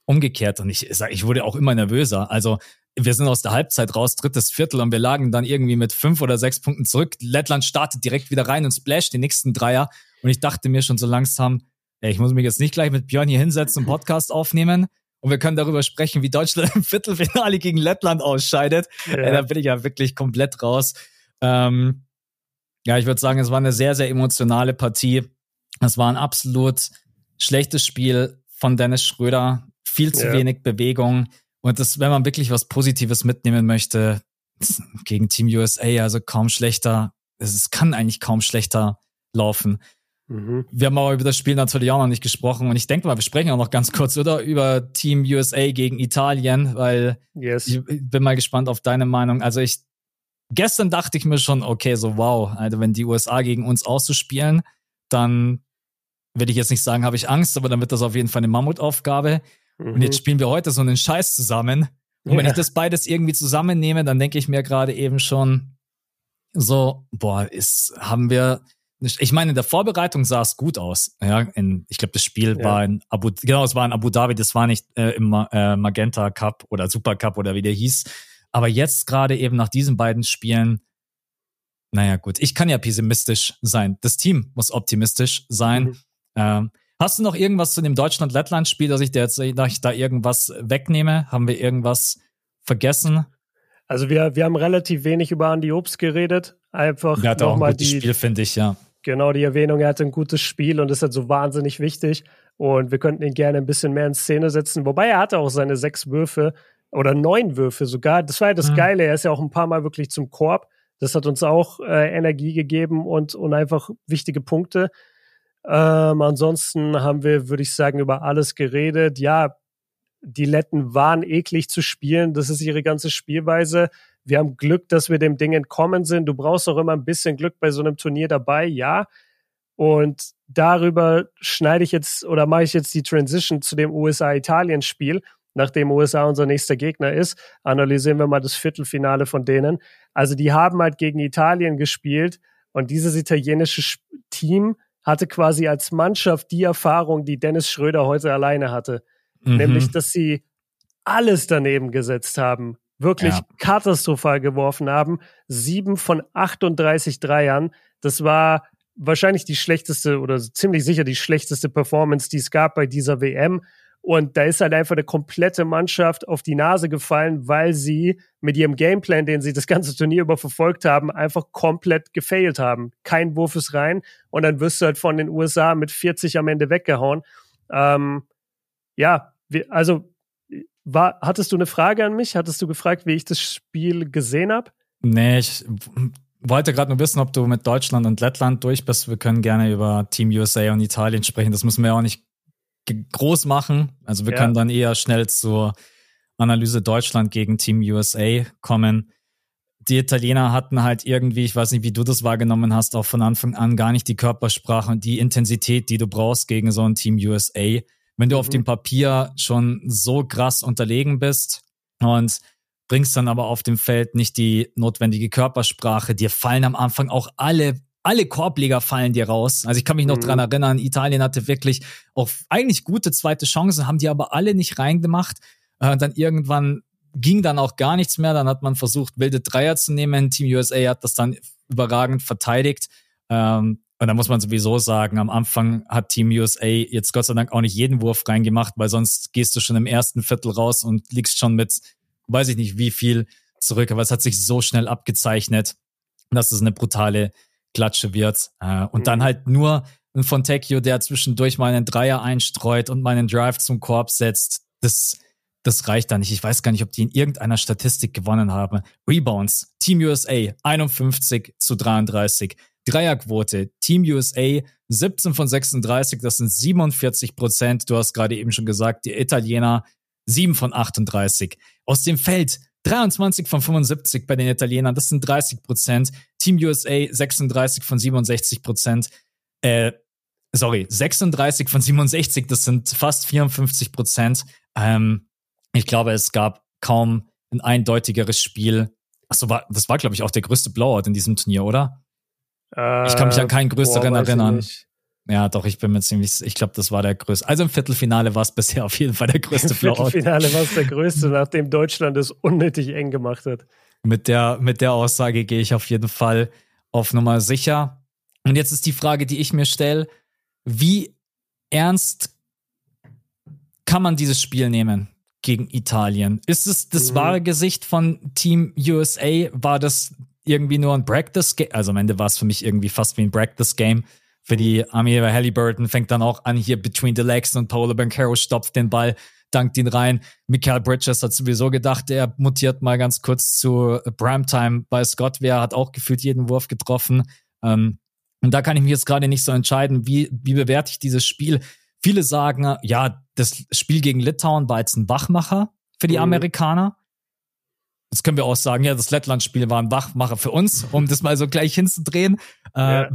umgekehrt und ich sag, ich wurde auch immer nervöser. Also wir sind aus der Halbzeit raus, drittes Viertel und wir lagen dann irgendwie mit fünf oder sechs Punkten zurück. Lettland startet direkt wieder rein und splasht den nächsten Dreier und ich dachte mir schon so langsam, ey, ich muss mich jetzt nicht gleich mit Björn hier hinsetzen und Podcast aufnehmen und wir können darüber sprechen, wie Deutschland im Viertelfinale gegen Lettland ausscheidet. Ja. Äh, da bin ich ja wirklich komplett raus. Ähm, ja, ich würde sagen, es war eine sehr, sehr emotionale Partie. Es war ein absolut schlechtes Spiel von Dennis Schröder. Viel zu ja. wenig Bewegung. Und das, wenn man wirklich was Positives mitnehmen möchte, gegen Team USA, also kaum schlechter. Es kann eigentlich kaum schlechter laufen. Mhm. Wir haben aber über das Spiel natürlich auch noch nicht gesprochen und ich denke mal, wir sprechen auch noch ganz kurz, oder? Über Team USA gegen Italien, weil yes. ich bin mal gespannt auf deine Meinung. Also ich, gestern dachte ich mir schon, okay, so wow, also wenn die USA gegen uns auszuspielen, dann will ich jetzt nicht sagen, habe ich Angst, aber dann wird das auf jeden Fall eine Mammutaufgabe. Mhm. Und jetzt mhm. spielen wir heute so einen Scheiß zusammen. Und ja. wenn ich das beides irgendwie zusammennehme, dann denke ich mir gerade eben schon so, boah, ist, haben wir, ich meine, in der Vorbereitung sah es gut aus. Ja, in, ich glaube, das Spiel ja. war in Abu, genau, es war in Abu Dhabi, das war nicht äh, im äh, Magenta Cup oder Super Cup oder wie der hieß. Aber jetzt gerade eben nach diesen beiden Spielen, naja, gut, ich kann ja pessimistisch sein. Das Team muss optimistisch sein. Mhm. Ähm, hast du noch irgendwas zu dem Deutschland-Lettland-Spiel, dass ich dir jetzt dass ich da irgendwas wegnehme? Haben wir irgendwas vergessen? Also wir, wir haben relativ wenig über Andy Obst geredet. Einfach er hatte auch ein gutes die, Spiel, finde ich, ja. Genau, die Erwähnung, er hatte ein gutes Spiel und ist halt so wahnsinnig wichtig. Und wir könnten ihn gerne ein bisschen mehr in Szene setzen. Wobei er hatte auch seine sechs Würfe oder neun Würfe sogar. Das war ja das mhm. Geile. Er ist ja auch ein paar Mal wirklich zum Korb. Das hat uns auch äh, Energie gegeben und, und einfach wichtige Punkte. Ähm, ansonsten haben wir, würde ich sagen, über alles geredet. Ja, die Letten waren eklig zu spielen. Das ist ihre ganze Spielweise. Wir haben Glück, dass wir dem Ding entkommen sind. Du brauchst auch immer ein bisschen Glück bei so einem Turnier dabei, ja. Und darüber schneide ich jetzt oder mache ich jetzt die Transition zu dem USA-Italien-Spiel. Nachdem USA unser nächster Gegner ist, analysieren wir mal das Viertelfinale von denen. Also die haben halt gegen Italien gespielt und dieses italienische Team hatte quasi als Mannschaft die Erfahrung, die Dennis Schröder heute alleine hatte. Mhm. Nämlich, dass sie alles daneben gesetzt haben. Wirklich ja. katastrophal geworfen haben. Sieben von 38 Dreiern. Das war wahrscheinlich die schlechteste oder ziemlich sicher die schlechteste Performance, die es gab bei dieser WM. Und da ist halt einfach eine komplette Mannschaft auf die Nase gefallen, weil sie mit ihrem Gameplan, den sie das ganze Turnier über verfolgt haben, einfach komplett gefailt haben. Kein Wurf ist rein und dann wirst du halt von den USA mit 40 am Ende weggehauen. Ähm, ja, also war, hattest du eine Frage an mich? Hattest du gefragt, wie ich das Spiel gesehen habe? Nee, ich wollte gerade nur wissen, ob du mit Deutschland und Lettland durch bist. Wir können gerne über Team USA und Italien sprechen. Das müssen wir auch nicht groß machen. Also wir ja. können dann eher schnell zur Analyse Deutschland gegen Team USA kommen. Die Italiener hatten halt irgendwie, ich weiß nicht, wie du das wahrgenommen hast, auch von Anfang an gar nicht die Körpersprache und die Intensität, die du brauchst gegen so ein Team USA. Wenn du mhm. auf dem Papier schon so krass unterlegen bist und bringst dann aber auf dem Feld nicht die notwendige Körpersprache, dir fallen am Anfang auch alle alle Korbleger fallen dir raus. Also ich kann mich noch mhm. dran erinnern, Italien hatte wirklich auch eigentlich gute zweite Chancen, haben die aber alle nicht reingemacht. Äh, dann irgendwann ging dann auch gar nichts mehr. Dann hat man versucht, wilde Dreier zu nehmen. Team USA hat das dann überragend verteidigt. Ähm, und da muss man sowieso sagen, am Anfang hat Team USA jetzt Gott sei Dank auch nicht jeden Wurf reingemacht, weil sonst gehst du schon im ersten Viertel raus und liegst schon mit, weiß ich nicht wie viel zurück. Aber es hat sich so schnell abgezeichnet, dass es eine brutale Klatsche wird. Äh, und mhm. dann halt nur ein Fontecchio, der zwischendurch mal einen Dreier einstreut und mal einen Drive zum Korb setzt. Das, das reicht da nicht. Ich weiß gar nicht, ob die in irgendeiner Statistik gewonnen haben. Rebounds, Team USA 51 zu 33. Dreierquote, Team USA 17 von 36, das sind 47 Prozent. Du hast gerade eben schon gesagt, die Italiener 7 von 38. Aus dem Feld 23 von 75 bei den Italienern, das sind 30 Prozent. Team USA 36 von 67 Prozent. Äh, sorry, 36 von 67, das sind fast 54 Prozent. Ähm, ich glaube, es gab kaum ein eindeutigeres Spiel. Achso, war, das war, glaube ich, auch der größte Blowout in diesem Turnier, oder? Äh, ich kann mich an keinen größeren boah, erinnern. Ja, doch, ich bin mir ziemlich, ich glaube, das war der größte. Also im Viertelfinale war es bisher auf jeden Fall der größte Blowout. Im Viertelfinale war es der größte, nachdem Deutschland es unnötig eng gemacht hat. Mit der, mit der Aussage gehe ich auf jeden Fall auf Nummer sicher. Und jetzt ist die Frage, die ich mir stelle, wie ernst kann man dieses Spiel nehmen? gegen Italien. Ist es das mhm. wahre Gesicht von Team USA? War das irgendwie nur ein Practice Game? Also am Ende war es für mich irgendwie fast wie ein Practice Game. Für die Army Halliburton fängt dann auch an hier between the legs und Paolo Bancaro stopft den Ball, dankt ihn rein. Michael Bridges hat sowieso gedacht, er mutiert mal ganz kurz zu Primetime bei Scott. Wer hat auch gefühlt jeden Wurf getroffen. Ähm, und da kann ich mich jetzt gerade nicht so entscheiden, wie, wie bewerte ich dieses Spiel. Viele sagen, ja, das Spiel gegen Litauen war jetzt ein Wachmacher für die mhm. Amerikaner. Jetzt können wir auch sagen, ja, das Lettland-Spiel war ein Wachmacher für uns, um das mal so gleich hinzudrehen. Äh, ja.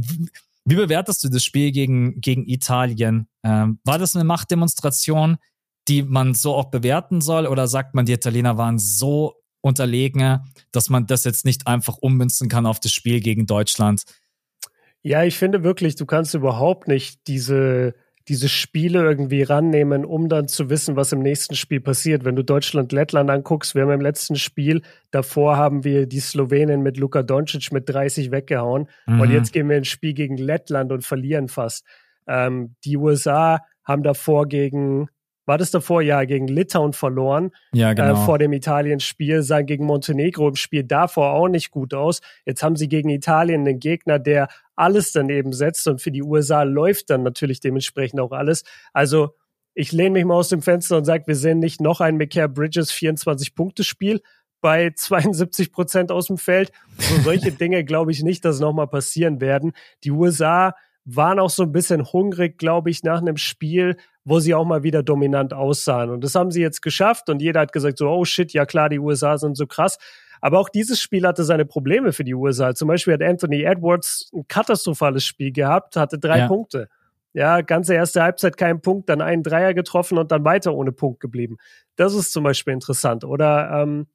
Wie bewertest du das Spiel gegen, gegen Italien? Ähm, war das eine Machtdemonstration, die man so auch bewerten soll? Oder sagt man, die Italiener waren so unterlegen, dass man das jetzt nicht einfach ummünzen kann auf das Spiel gegen Deutschland? Ja, ich finde wirklich, du kannst überhaupt nicht diese diese Spiele irgendwie rannehmen, um dann zu wissen, was im nächsten Spiel passiert. Wenn du Deutschland-Lettland anguckst, wir haben im letzten Spiel, davor haben wir die Slowenen mit Luka Doncic mit 30 weggehauen mhm. und jetzt gehen wir ins Spiel gegen Lettland und verlieren fast. Ähm, die USA haben davor gegen war das davor? Ja, gegen Litauen verloren. Ja, genau. Äh, vor dem Italien-Spiel, sahen gegen Montenegro im Spiel davor auch nicht gut aus. Jetzt haben sie gegen Italien einen Gegner, der alles daneben setzt und für die USA läuft dann natürlich dementsprechend auch alles. Also ich lehne mich mal aus dem Fenster und sage, wir sehen nicht noch ein McCare Bridges 24-Punkte-Spiel bei 72 Prozent aus dem Feld. So solche Dinge glaube ich nicht, dass nochmal passieren werden. Die USA waren auch so ein bisschen hungrig, glaube ich, nach einem Spiel, wo sie auch mal wieder dominant aussahen. Und das haben sie jetzt geschafft und jeder hat gesagt so, oh shit, ja klar, die USA sind so krass. Aber auch dieses Spiel hatte seine Probleme für die USA. Zum Beispiel hat Anthony Edwards ein katastrophales Spiel gehabt, hatte drei ja. Punkte. Ja, ganze erste Halbzeit kein Punkt, dann einen Dreier getroffen und dann weiter ohne Punkt geblieben. Das ist zum Beispiel interessant. Oder ähm,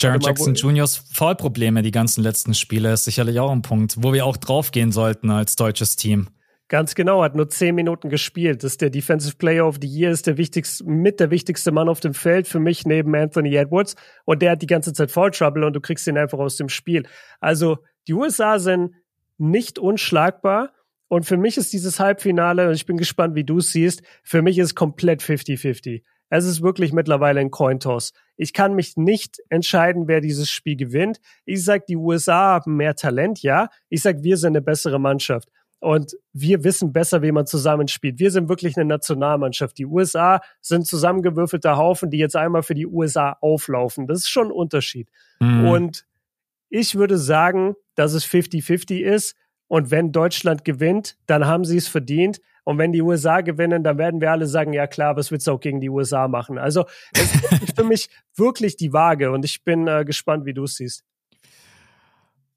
Jaron Jackson Juniors Fallprobleme die ganzen letzten Spiele ist sicherlich auch ein Punkt, wo wir auch draufgehen sollten als deutsches Team. Ganz genau, hat nur zehn Minuten gespielt. Das ist der Defensive Player of the Year, ist der wichtigste, mit der wichtigste Mann auf dem Feld für mich neben Anthony Edwards. Und der hat die ganze Zeit Foul Trouble und du kriegst ihn einfach aus dem Spiel. Also die USA sind nicht unschlagbar. Und für mich ist dieses Halbfinale, und ich bin gespannt, wie du es siehst, für mich ist komplett 50-50. Es ist wirklich mittlerweile ein Cointoss. Ich kann mich nicht entscheiden, wer dieses Spiel gewinnt. Ich sag, die USA haben mehr Talent, ja. Ich sag, wir sind eine bessere Mannschaft und wir wissen besser, wie man zusammenspielt. Wir sind wirklich eine Nationalmannschaft. Die USA sind zusammengewürfelter Haufen, die jetzt einmal für die USA auflaufen. Das ist schon ein Unterschied. Mhm. Und ich würde sagen, dass es 50-50 ist. Und wenn Deutschland gewinnt, dann haben sie es verdient. Und wenn die USA gewinnen, dann werden wir alle sagen, ja klar, was willst du auch gegen die USA machen? Also es ist für mich wirklich die Waage und ich bin äh, gespannt, wie du es siehst.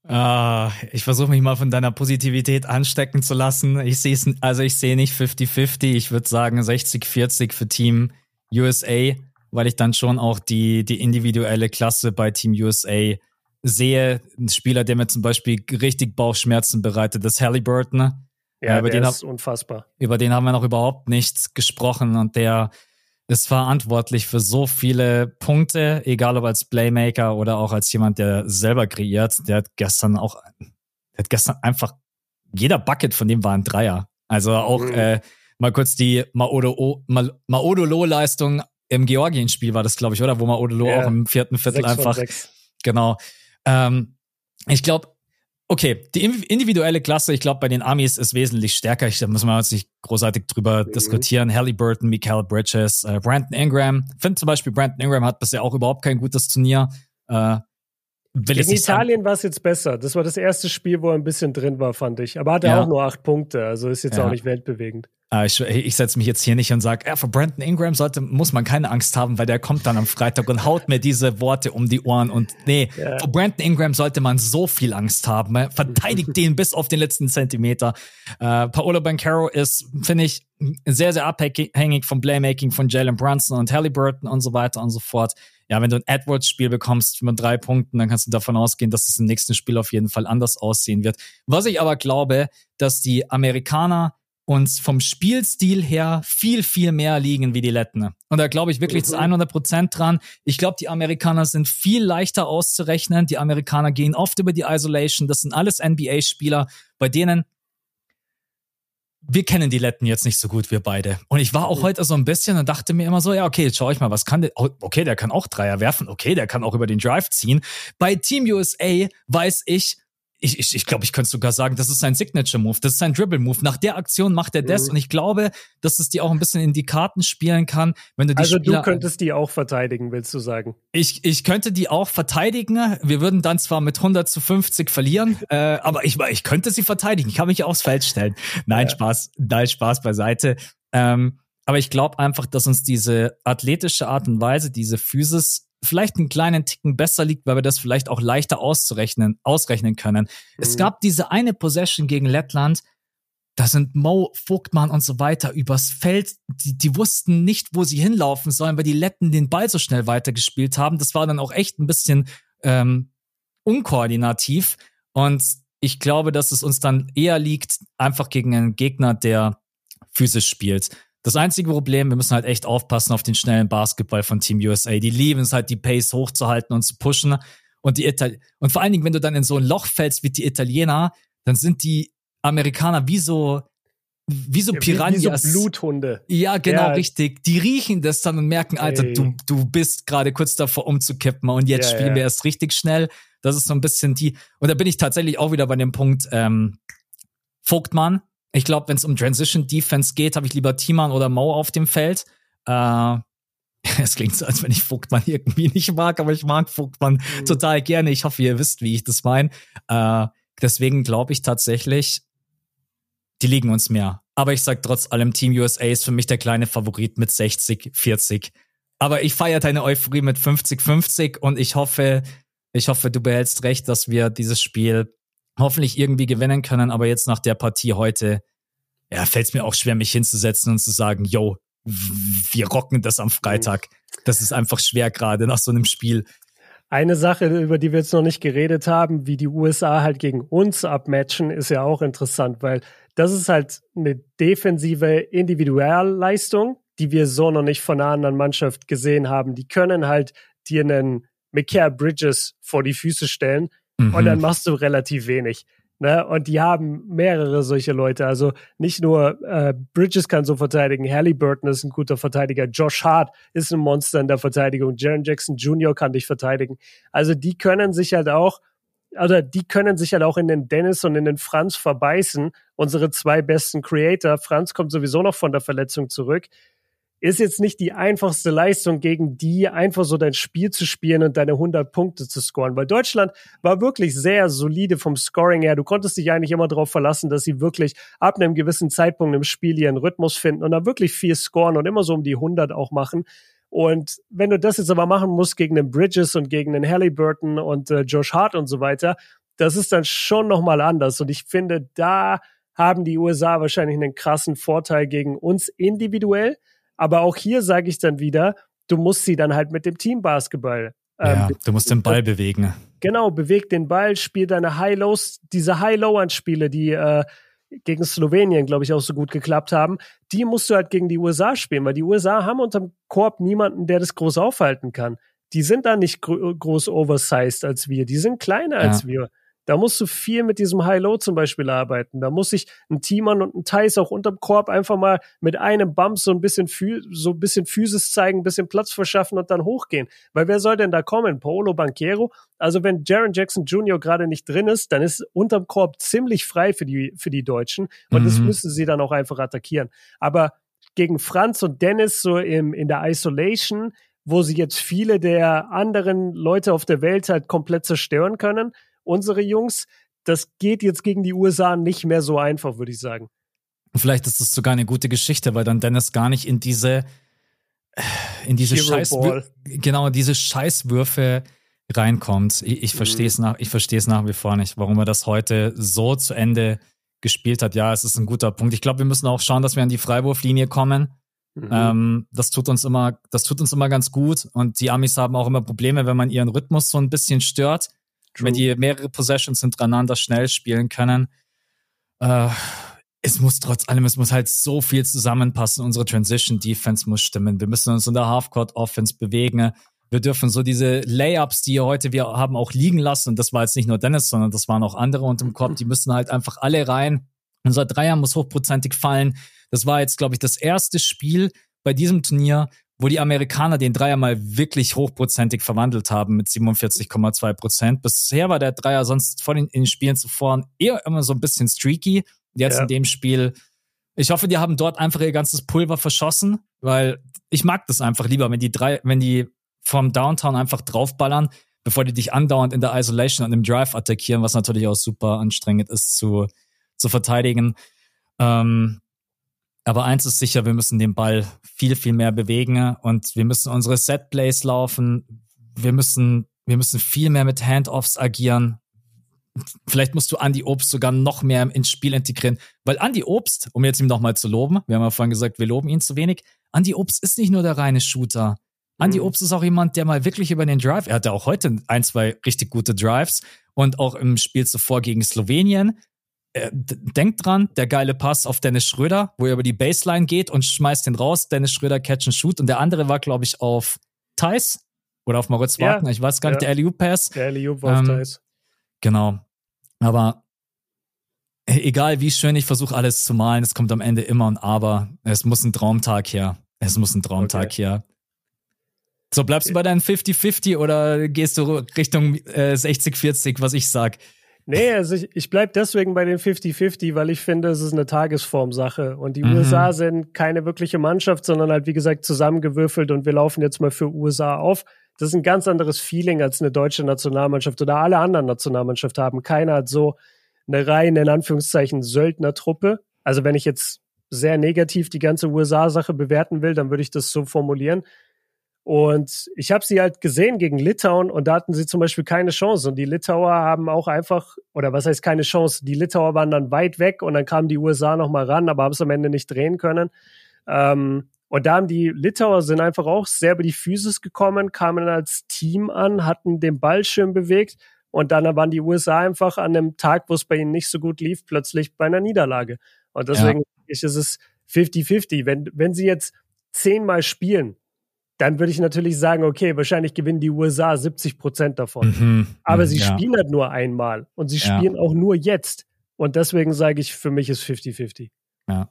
Uh, ich versuche mich mal von deiner Positivität anstecken zu lassen. Ich sehe also ich sehe nicht 50-50. Ich würde sagen 60-40 für Team USA, weil ich dann schon auch die, die individuelle Klasse bei Team USA sehe. Ein Spieler, der mir zum Beispiel richtig Bauchschmerzen bereitet, das Halliburton. Ja, über der den ist hab, unfassbar. Über den haben wir noch überhaupt nichts gesprochen und der ist verantwortlich für so viele Punkte, egal ob als Playmaker oder auch als jemand, der selber kreiert. Der hat gestern auch, der hat gestern einfach, jeder Bucket von dem war ein Dreier. Also auch mhm. äh, mal kurz die Maodolo-Leistung im Georgien-Spiel war das, glaube ich, oder? Wo Maodolo ja. auch im vierten Viertel einfach. Genau. Ähm, ich glaube, Okay, die individuelle Klasse, ich glaube, bei den Amis ist wesentlich stärker. Ich, da muss man jetzt nicht großartig drüber mhm. diskutieren. Halliburton, Mikael Bridges, äh, Brandon Ingram. Ich finde zum Beispiel, Brandon Ingram hat bisher auch überhaupt kein gutes Turnier. Äh, in Italien war es jetzt besser. Das war das erste Spiel, wo er ein bisschen drin war, fand ich. Aber hatte ja. auch nur acht Punkte, also ist jetzt ja. auch nicht weltbewegend. Ah, ich, ich setze mich jetzt hier nicht und sage, ja, für Brandon Ingram sollte, muss man keine Angst haben, weil der kommt dann am Freitag und haut mir diese Worte um die Ohren. Und nee, ja. für Brandon Ingram sollte man so viel Angst haben. Verteidigt den bis auf den letzten Zentimeter. Äh, Paolo Bancaro ist, finde ich, sehr, sehr abhängig vom Playmaking von Jalen Brunson und Halliburton und so weiter und so fort ja, wenn du ein Edwards-Spiel bekommst mit drei Punkten, dann kannst du davon ausgehen, dass es im nächsten Spiel auf jeden Fall anders aussehen wird. Was ich aber glaube, dass die Amerikaner uns vom Spielstil her viel, viel mehr liegen wie die Letten. Und da glaube ich wirklich zu 100 Prozent dran. Ich glaube, die Amerikaner sind viel leichter auszurechnen. Die Amerikaner gehen oft über die Isolation. Das sind alles NBA-Spieler, bei denen wir kennen die Letten jetzt nicht so gut, wir beide. Und ich war auch mhm. heute so ein bisschen und dachte mir immer so, ja, okay, jetzt schau ich mal, was kann der, oh, okay, der kann auch Dreier werfen, okay, der kann auch über den Drive ziehen. Bei Team USA weiß ich, ich, ich, ich glaube, ich könnte sogar sagen, das ist sein Signature-Move, das ist sein Dribble-Move. Nach der Aktion macht er das mhm. und ich glaube, dass es dir auch ein bisschen in die Karten spielen kann, wenn du die Also Spieler, du könntest die auch verteidigen, willst du sagen? Ich, ich könnte die auch verteidigen. Wir würden dann zwar mit 100 zu 50 verlieren, äh, aber ich, ich könnte sie verteidigen. Ich kann mich aufs Feld stellen. Nein, ja. Spaß, nein, Spaß beiseite. Ähm, aber ich glaube einfach, dass uns diese athletische Art und Weise, diese Physis vielleicht einen kleinen Ticken besser liegt, weil wir das vielleicht auch leichter auszurechnen, ausrechnen können. Mhm. Es gab diese eine Possession gegen Lettland, da sind Mo, Vogtmann und so weiter übers Feld. Die, die wussten nicht, wo sie hinlaufen sollen, weil die Letten den Ball so schnell weitergespielt haben. Das war dann auch echt ein bisschen ähm, unkoordinativ. Und ich glaube, dass es uns dann eher liegt, einfach gegen einen Gegner, der physisch spielt. Das einzige Problem, wir müssen halt echt aufpassen auf den schnellen Basketball von Team USA. Die lieben es halt, die Pace hochzuhalten und zu pushen. Und die Itali und vor allen Dingen, wenn du dann in so ein Loch fällst wie die Italiener, dann sind die Amerikaner wie so wie so Piranhas. Wie, wie so Bluthunde. Ja, genau, ja. richtig. Die riechen das dann und merken, Alter, du, du bist gerade kurz davor umzukippen und jetzt ja, spielen ja. wir erst richtig schnell. Das ist so ein bisschen die. Und da bin ich tatsächlich auch wieder bei dem Punkt, ähm, Vogtmann, ich glaube, wenn es um Transition Defense geht, habe ich lieber Timan oder Mo auf dem Feld. Äh, es klingt so, als wenn ich Vogtmann irgendwie nicht mag, aber ich mag Vogtmann mhm. total gerne. Ich hoffe, ihr wisst, wie ich das meine. Äh, deswegen glaube ich tatsächlich, die liegen uns mehr. Aber ich sag trotz allem, Team USA ist für mich der kleine Favorit mit 60, 40. Aber ich feiere deine Euphorie mit 50, 50 und ich hoffe, ich hoffe, du behältst recht, dass wir dieses Spiel hoffentlich irgendwie gewinnen können. Aber jetzt nach der Partie heute, ja, fällt es mir auch schwer, mich hinzusetzen und zu sagen, yo, wir rocken das am Freitag. Das ist einfach schwer gerade nach so einem Spiel. Eine Sache, über die wir jetzt noch nicht geredet haben, wie die USA halt gegen uns abmatchen, ist ja auch interessant, weil das ist halt eine defensive Individualleistung, die wir so noch nicht von einer anderen Mannschaft gesehen haben. Die können halt dir einen Mikael Bridges vor die Füße stellen Mhm. Und dann machst du relativ wenig. Ne? Und die haben mehrere solche Leute. Also nicht nur äh, Bridges kann so verteidigen, Halliburton ist ein guter Verteidiger, Josh Hart ist ein Monster in der Verteidigung, Jaron Jackson Jr. kann dich verteidigen. Also die können sich halt auch, oder die können sich halt auch in den Dennis und in den Franz verbeißen. Unsere zwei besten Creator. Franz kommt sowieso noch von der Verletzung zurück ist jetzt nicht die einfachste Leistung, gegen die einfach so dein Spiel zu spielen und deine 100 Punkte zu scoren. Weil Deutschland war wirklich sehr solide vom Scoring her. Du konntest dich eigentlich immer darauf verlassen, dass sie wirklich ab einem gewissen Zeitpunkt im Spiel ihren Rhythmus finden und dann wirklich viel scoren und immer so um die 100 auch machen. Und wenn du das jetzt aber machen musst gegen den Bridges und gegen den Halliburton und äh, Josh Hart und so weiter, das ist dann schon nochmal anders. Und ich finde, da haben die USA wahrscheinlich einen krassen Vorteil gegen uns individuell aber auch hier sage ich dann wieder, du musst sie dann halt mit dem Teambasketball. Ähm, ja, du musst den Ball bewegen. Genau, beweg den Ball, spiel deine High-Lows, diese High-Low-Anspiele, die äh, gegen Slowenien, glaube ich, auch so gut geklappt haben, die musst du halt gegen die USA spielen, weil die USA haben unterm Korb niemanden, der das groß aufhalten kann. Die sind da nicht gro groß oversized als wir, die sind kleiner ja. als wir. Da musst du viel mit diesem High-Low zum Beispiel arbeiten. Da muss sich ein Teamern und ein Thais auch unterm Korb einfach mal mit einem Bump so ein bisschen, so ein bisschen Physis zeigen, ein bisschen Platz verschaffen und dann hochgehen. Weil wer soll denn da kommen? Paolo Banquero? Also wenn Jaron Jackson Jr. gerade nicht drin ist, dann ist unterm Korb ziemlich frei für die, für die Deutschen. Und mhm. das müssen sie dann auch einfach attackieren. Aber gegen Franz und Dennis so im, in der Isolation, wo sie jetzt viele der anderen Leute auf der Welt halt komplett zerstören können, unsere Jungs. Das geht jetzt gegen die USA nicht mehr so einfach, würde ich sagen. Vielleicht ist das sogar eine gute Geschichte, weil dann Dennis gar nicht in diese in diese Scheiß genau diese Scheißwürfe reinkommt. Ich, ich mhm. verstehe es nach ich verstehe es nach wie vor nicht, warum er das heute so zu Ende gespielt hat. Ja, es ist ein guter Punkt. Ich glaube, wir müssen auch schauen, dass wir an die Freiwurflinie kommen. Mhm. Ähm, das tut uns immer, das tut uns immer ganz gut. Und die Amis haben auch immer Probleme, wenn man ihren Rhythmus so ein bisschen stört. True. wenn die mehrere Possessions hintereinander schnell spielen können. Äh, es muss trotz allem, es muss halt so viel zusammenpassen. Unsere Transition Defense muss stimmen. Wir müssen uns in der Halfcourt Offense bewegen. Wir dürfen so diese Layups, die heute wir haben, auch liegen lassen. Und das war jetzt nicht nur Dennis, sondern das waren auch andere unter dem Korb. Die müssen halt einfach alle rein. Unser Dreier muss hochprozentig fallen. Das war jetzt, glaube ich, das erste Spiel bei diesem Turnier, wo die Amerikaner den Dreier mal wirklich hochprozentig verwandelt haben mit 47,2 Prozent. Bisher war der Dreier sonst vor den, in den Spielen zuvor eher immer so ein bisschen streaky. Jetzt ja. in dem Spiel. Ich hoffe, die haben dort einfach ihr ganzes Pulver verschossen, weil ich mag das einfach lieber, wenn die drei, wenn die vom Downtown einfach draufballern, bevor die dich andauernd in der Isolation und im Drive attackieren, was natürlich auch super anstrengend ist zu, zu verteidigen. Ähm, aber eins ist sicher, wir müssen den Ball viel, viel mehr bewegen und wir müssen unsere Set-Plays laufen. Wir müssen, wir müssen viel mehr mit Handoffs agieren. Vielleicht musst du Andy Obst sogar noch mehr ins Spiel integrieren, weil Andy Obst, um jetzt ihm nochmal zu loben, wir haben ja vorhin gesagt, wir loben ihn zu wenig. Andy Obst ist nicht nur der reine Shooter. Andy mhm. Obst ist auch jemand, der mal wirklich über den Drive, er hatte auch heute ein, zwei richtig gute Drives und auch im Spiel zuvor gegen Slowenien denkt dran, der geile Pass auf Dennis Schröder, wo er über die Baseline geht und schmeißt den raus. Dennis Schröder catch and shoot. Und der andere war, glaube ich, auf Thais oder auf Moritz Wagner. Ja, ich weiß gar nicht, ja. der LU-Pass. Der LU war ähm, auf Thais. Genau. Aber egal wie schön ich versuche, alles zu malen, es kommt am Ende immer ein Aber. Es muss ein Traumtag her. Es muss ein Traumtag okay. her. So, bleibst du bei deinen 50-50 oder gehst du Richtung äh, 60-40, was ich sag? Nee, also ich, ich bleib deswegen bei den 50-50, weil ich finde, es ist eine Tagesformsache. Und die mhm. USA sind keine wirkliche Mannschaft, sondern halt, wie gesagt, zusammengewürfelt und wir laufen jetzt mal für USA auf. Das ist ein ganz anderes Feeling als eine deutsche Nationalmannschaft oder alle anderen Nationalmannschaften haben. Keiner hat so eine reine, in Anführungszeichen, Söldnertruppe. Also wenn ich jetzt sehr negativ die ganze USA-Sache bewerten will, dann würde ich das so formulieren. Und ich habe sie halt gesehen gegen Litauen und da hatten sie zum Beispiel keine Chance. Und die Litauer haben auch einfach, oder was heißt keine Chance? Die Litauer waren dann weit weg und dann kamen die USA nochmal ran, aber haben es am Ende nicht drehen können. Ähm, und da haben die Litauer sind einfach auch sehr über die Physis gekommen, kamen als Team an, hatten den Ball schön bewegt und dann waren die USA einfach an einem Tag, wo es bei ihnen nicht so gut lief, plötzlich bei einer Niederlage. Und deswegen ja. ist es 50-50. Wenn, wenn sie jetzt zehnmal spielen, dann würde ich natürlich sagen, okay, wahrscheinlich gewinnen die USA 70 Prozent davon. Mhm, Aber sie ja. spielen halt nur einmal und sie spielen ja. auch nur jetzt. Und deswegen sage ich, für mich ist 50-50. Ja.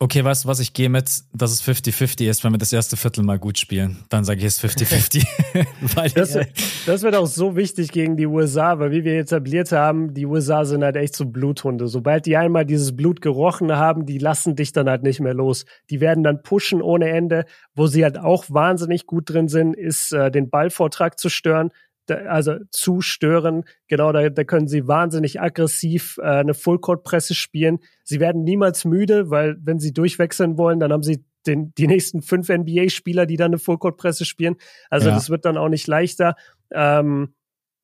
Okay, weißt du was, ich gehe mit, dass es 50-50 ist, wenn wir das erste Viertel mal gut spielen. Dann sage ich es 50-50. das, das wird auch so wichtig gegen die USA, weil wie wir etabliert haben, die USA sind halt echt so Bluthunde. Sobald die einmal dieses Blut gerochen haben, die lassen dich dann halt nicht mehr los. Die werden dann pushen ohne Ende. Wo sie halt auch wahnsinnig gut drin sind, ist äh, den Ballvortrag zu stören also zu stören. Genau, da, da können sie wahnsinnig aggressiv äh, eine Fullcourt-Presse spielen. Sie werden niemals müde, weil wenn sie durchwechseln wollen, dann haben sie den, die nächsten fünf NBA-Spieler, die dann eine Fullcourt-Presse spielen. Also ja. das wird dann auch nicht leichter. Ähm,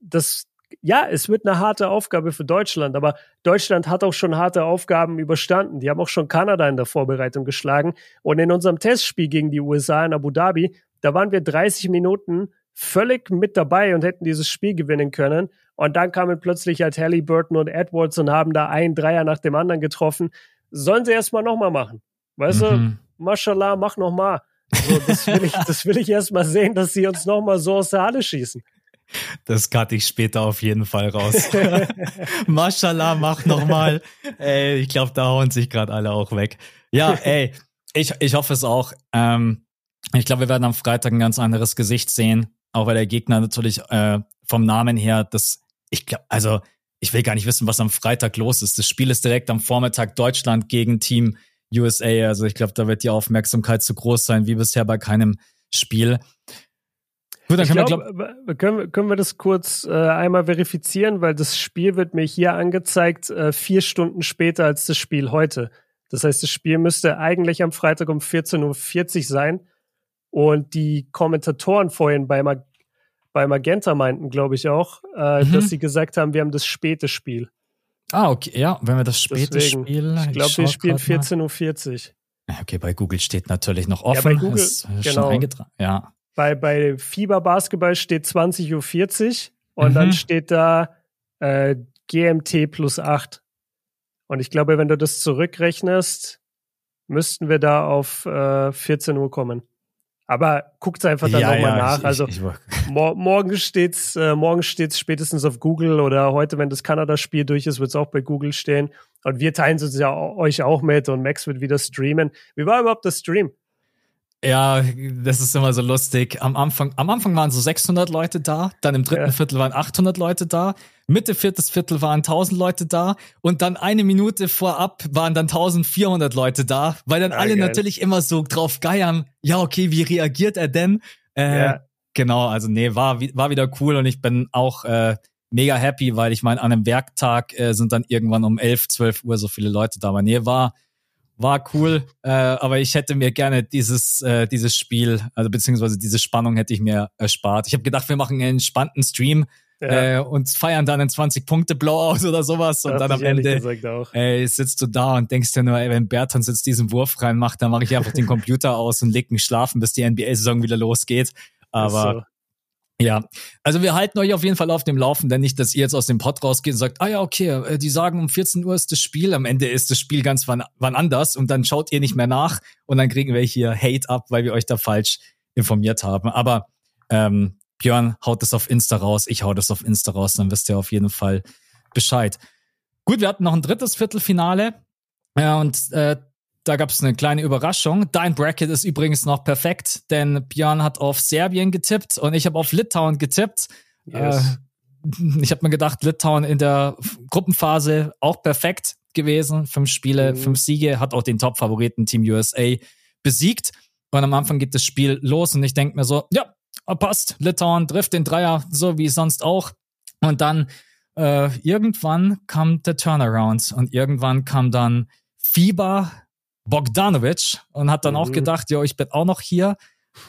das, ja, es wird eine harte Aufgabe für Deutschland, aber Deutschland hat auch schon harte Aufgaben überstanden. Die haben auch schon Kanada in der Vorbereitung geschlagen. Und in unserem Testspiel gegen die USA in Abu Dhabi, da waren wir 30 Minuten völlig mit dabei und hätten dieses Spiel gewinnen können. Und dann kamen plötzlich halt Halliburton und Edwards und haben da einen Dreier nach dem anderen getroffen. Sollen sie erstmal nochmal machen. Weißt mhm. du, Mashallah, mach nochmal. So, das will ich, das will ich erstmal sehen, dass sie uns nochmal so aus der Halle schießen. Das cutte ich später auf jeden Fall raus. Mashallah, mach nochmal. Ey, ich glaube, da hauen sich gerade alle auch weg. Ja, ey, ich, ich hoffe es auch. Ähm, ich glaube, wir werden am Freitag ein ganz anderes Gesicht sehen auch weil der Gegner natürlich äh, vom Namen her, das, ich glaube, also ich will gar nicht wissen, was am Freitag los ist. Das Spiel ist direkt am Vormittag Deutschland gegen Team USA. Also ich glaube, da wird die Aufmerksamkeit zu groß sein, wie bisher bei keinem Spiel. Gut, dann können, glaub, wir, glaub, können, können wir das kurz äh, einmal verifizieren, weil das Spiel wird mir hier angezeigt, äh, vier Stunden später als das Spiel heute. Das heißt, das Spiel müsste eigentlich am Freitag um 14.40 Uhr sein. Und die Kommentatoren vorhin bei, Mag bei Magenta meinten, glaube ich auch, äh, mhm. dass sie gesagt haben, wir haben das späte Spiel. Ah, okay, ja, wenn wir das späte Deswegen, Spiel. Ich glaube, wir spielen 14.40 Uhr. Okay, bei Google steht natürlich noch offen. Ja, bei Google, ist genau. eingetragen. Ja. Bei, bei Fieber Basketball steht 20.40 Uhr und mhm. dann steht da äh, GMT plus 8. Und ich glaube, wenn du das zurückrechnest, müssten wir da auf äh, 14 Uhr kommen. Aber guckt einfach dann ja, nochmal ja, nach. Ich, also ich, ich, mor morgen steht's, äh, morgen steht's spätestens auf Google oder heute, wenn das Kanada-Spiel durch ist, wird's auch bei Google stehen. Und wir teilen es ja euch auch mit und Max wird wieder streamen. Wie war überhaupt das Stream? Ja, das ist immer so lustig. Am Anfang, am Anfang waren so 600 Leute da, dann im dritten ja. Viertel waren 800 Leute da, Mitte viertes Viertel waren 1000 Leute da und dann eine Minute vorab waren dann 1400 Leute da, weil dann ah, alle geil. natürlich immer so drauf geiern. Ja, okay, wie reagiert er denn? Äh, ja. Genau, also nee, war, war wieder cool und ich bin auch äh, mega happy, weil ich meine, an einem Werktag äh, sind dann irgendwann um 11, 12 Uhr so viele Leute da. Aber nee, war war cool, äh, aber ich hätte mir gerne dieses, äh, dieses Spiel, also beziehungsweise diese Spannung hätte ich mir erspart. Ich habe gedacht, wir machen einen entspannten Stream ja. äh, und feiern dann einen 20-Punkte-Blowout oder sowas und dann am Ende ey, sitzt du da und denkst dir nur, ey, wenn Bertons jetzt diesen Wurf reinmacht, dann mache ich einfach den Computer aus und leg mich schlafen, bis die NBA-Saison wieder losgeht. Aber ja, also wir halten euch auf jeden Fall auf dem Laufenden, nicht, dass ihr jetzt aus dem Pod rausgeht und sagt, ah ja, okay, äh, die sagen um 14 Uhr ist das Spiel, am Ende ist das Spiel ganz wann, wann anders und dann schaut ihr nicht mehr nach und dann kriegen wir hier Hate ab, weil wir euch da falsch informiert haben. Aber ähm, Björn haut das auf Insta raus, ich hau das auf Insta raus, dann wisst ihr auf jeden Fall Bescheid. Gut, wir hatten noch ein drittes Viertelfinale. Ja, und äh, da gab es eine kleine Überraschung. Dein Bracket ist übrigens noch perfekt, denn Björn hat auf Serbien getippt und ich habe auf Litauen getippt. Yes. Äh, ich habe mir gedacht, Litauen in der Gruppenphase auch perfekt gewesen. Fünf Spiele, mhm. fünf Siege, hat auch den Top-Favoriten Team USA besiegt. Und am Anfang geht das Spiel los und ich denke mir so, ja, passt, Litauen trifft den Dreier, so wie sonst auch. Und dann äh, irgendwann kam der Turnaround und irgendwann kam dann Fieber Bogdanovic und hat dann mhm. auch gedacht, ja, ich bin auch noch hier.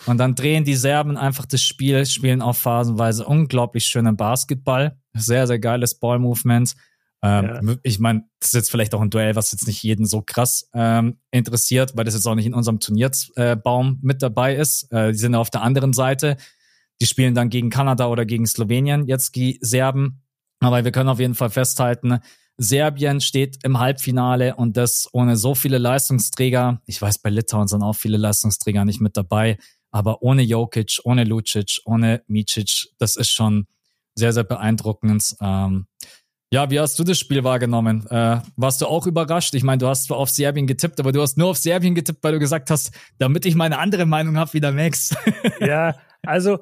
Und dann drehen die Serben einfach das Spiel, spielen auch phasenweise unglaublich schönen Basketball. Sehr, sehr geiles Ball-Movement. Ähm, ja. Ich meine, das ist jetzt vielleicht auch ein Duell, was jetzt nicht jeden so krass ähm, interessiert, weil das jetzt auch nicht in unserem Turnierbaum mit dabei ist. Äh, die sind auf der anderen Seite. Die spielen dann gegen Kanada oder gegen Slowenien, jetzt die Serben. Aber wir können auf jeden Fall festhalten, Serbien steht im Halbfinale und das ohne so viele Leistungsträger. Ich weiß, bei Litauen sind auch viele Leistungsträger nicht mit dabei, aber ohne Jokic, ohne Lucic, ohne Micic, das ist schon sehr, sehr beeindruckend. Ähm, ja, wie hast du das Spiel wahrgenommen? Äh, warst du auch überrascht? Ich meine, du hast zwar auf Serbien getippt, aber du hast nur auf Serbien getippt, weil du gesagt hast, damit ich meine andere Meinung habe wie der Max. ja, also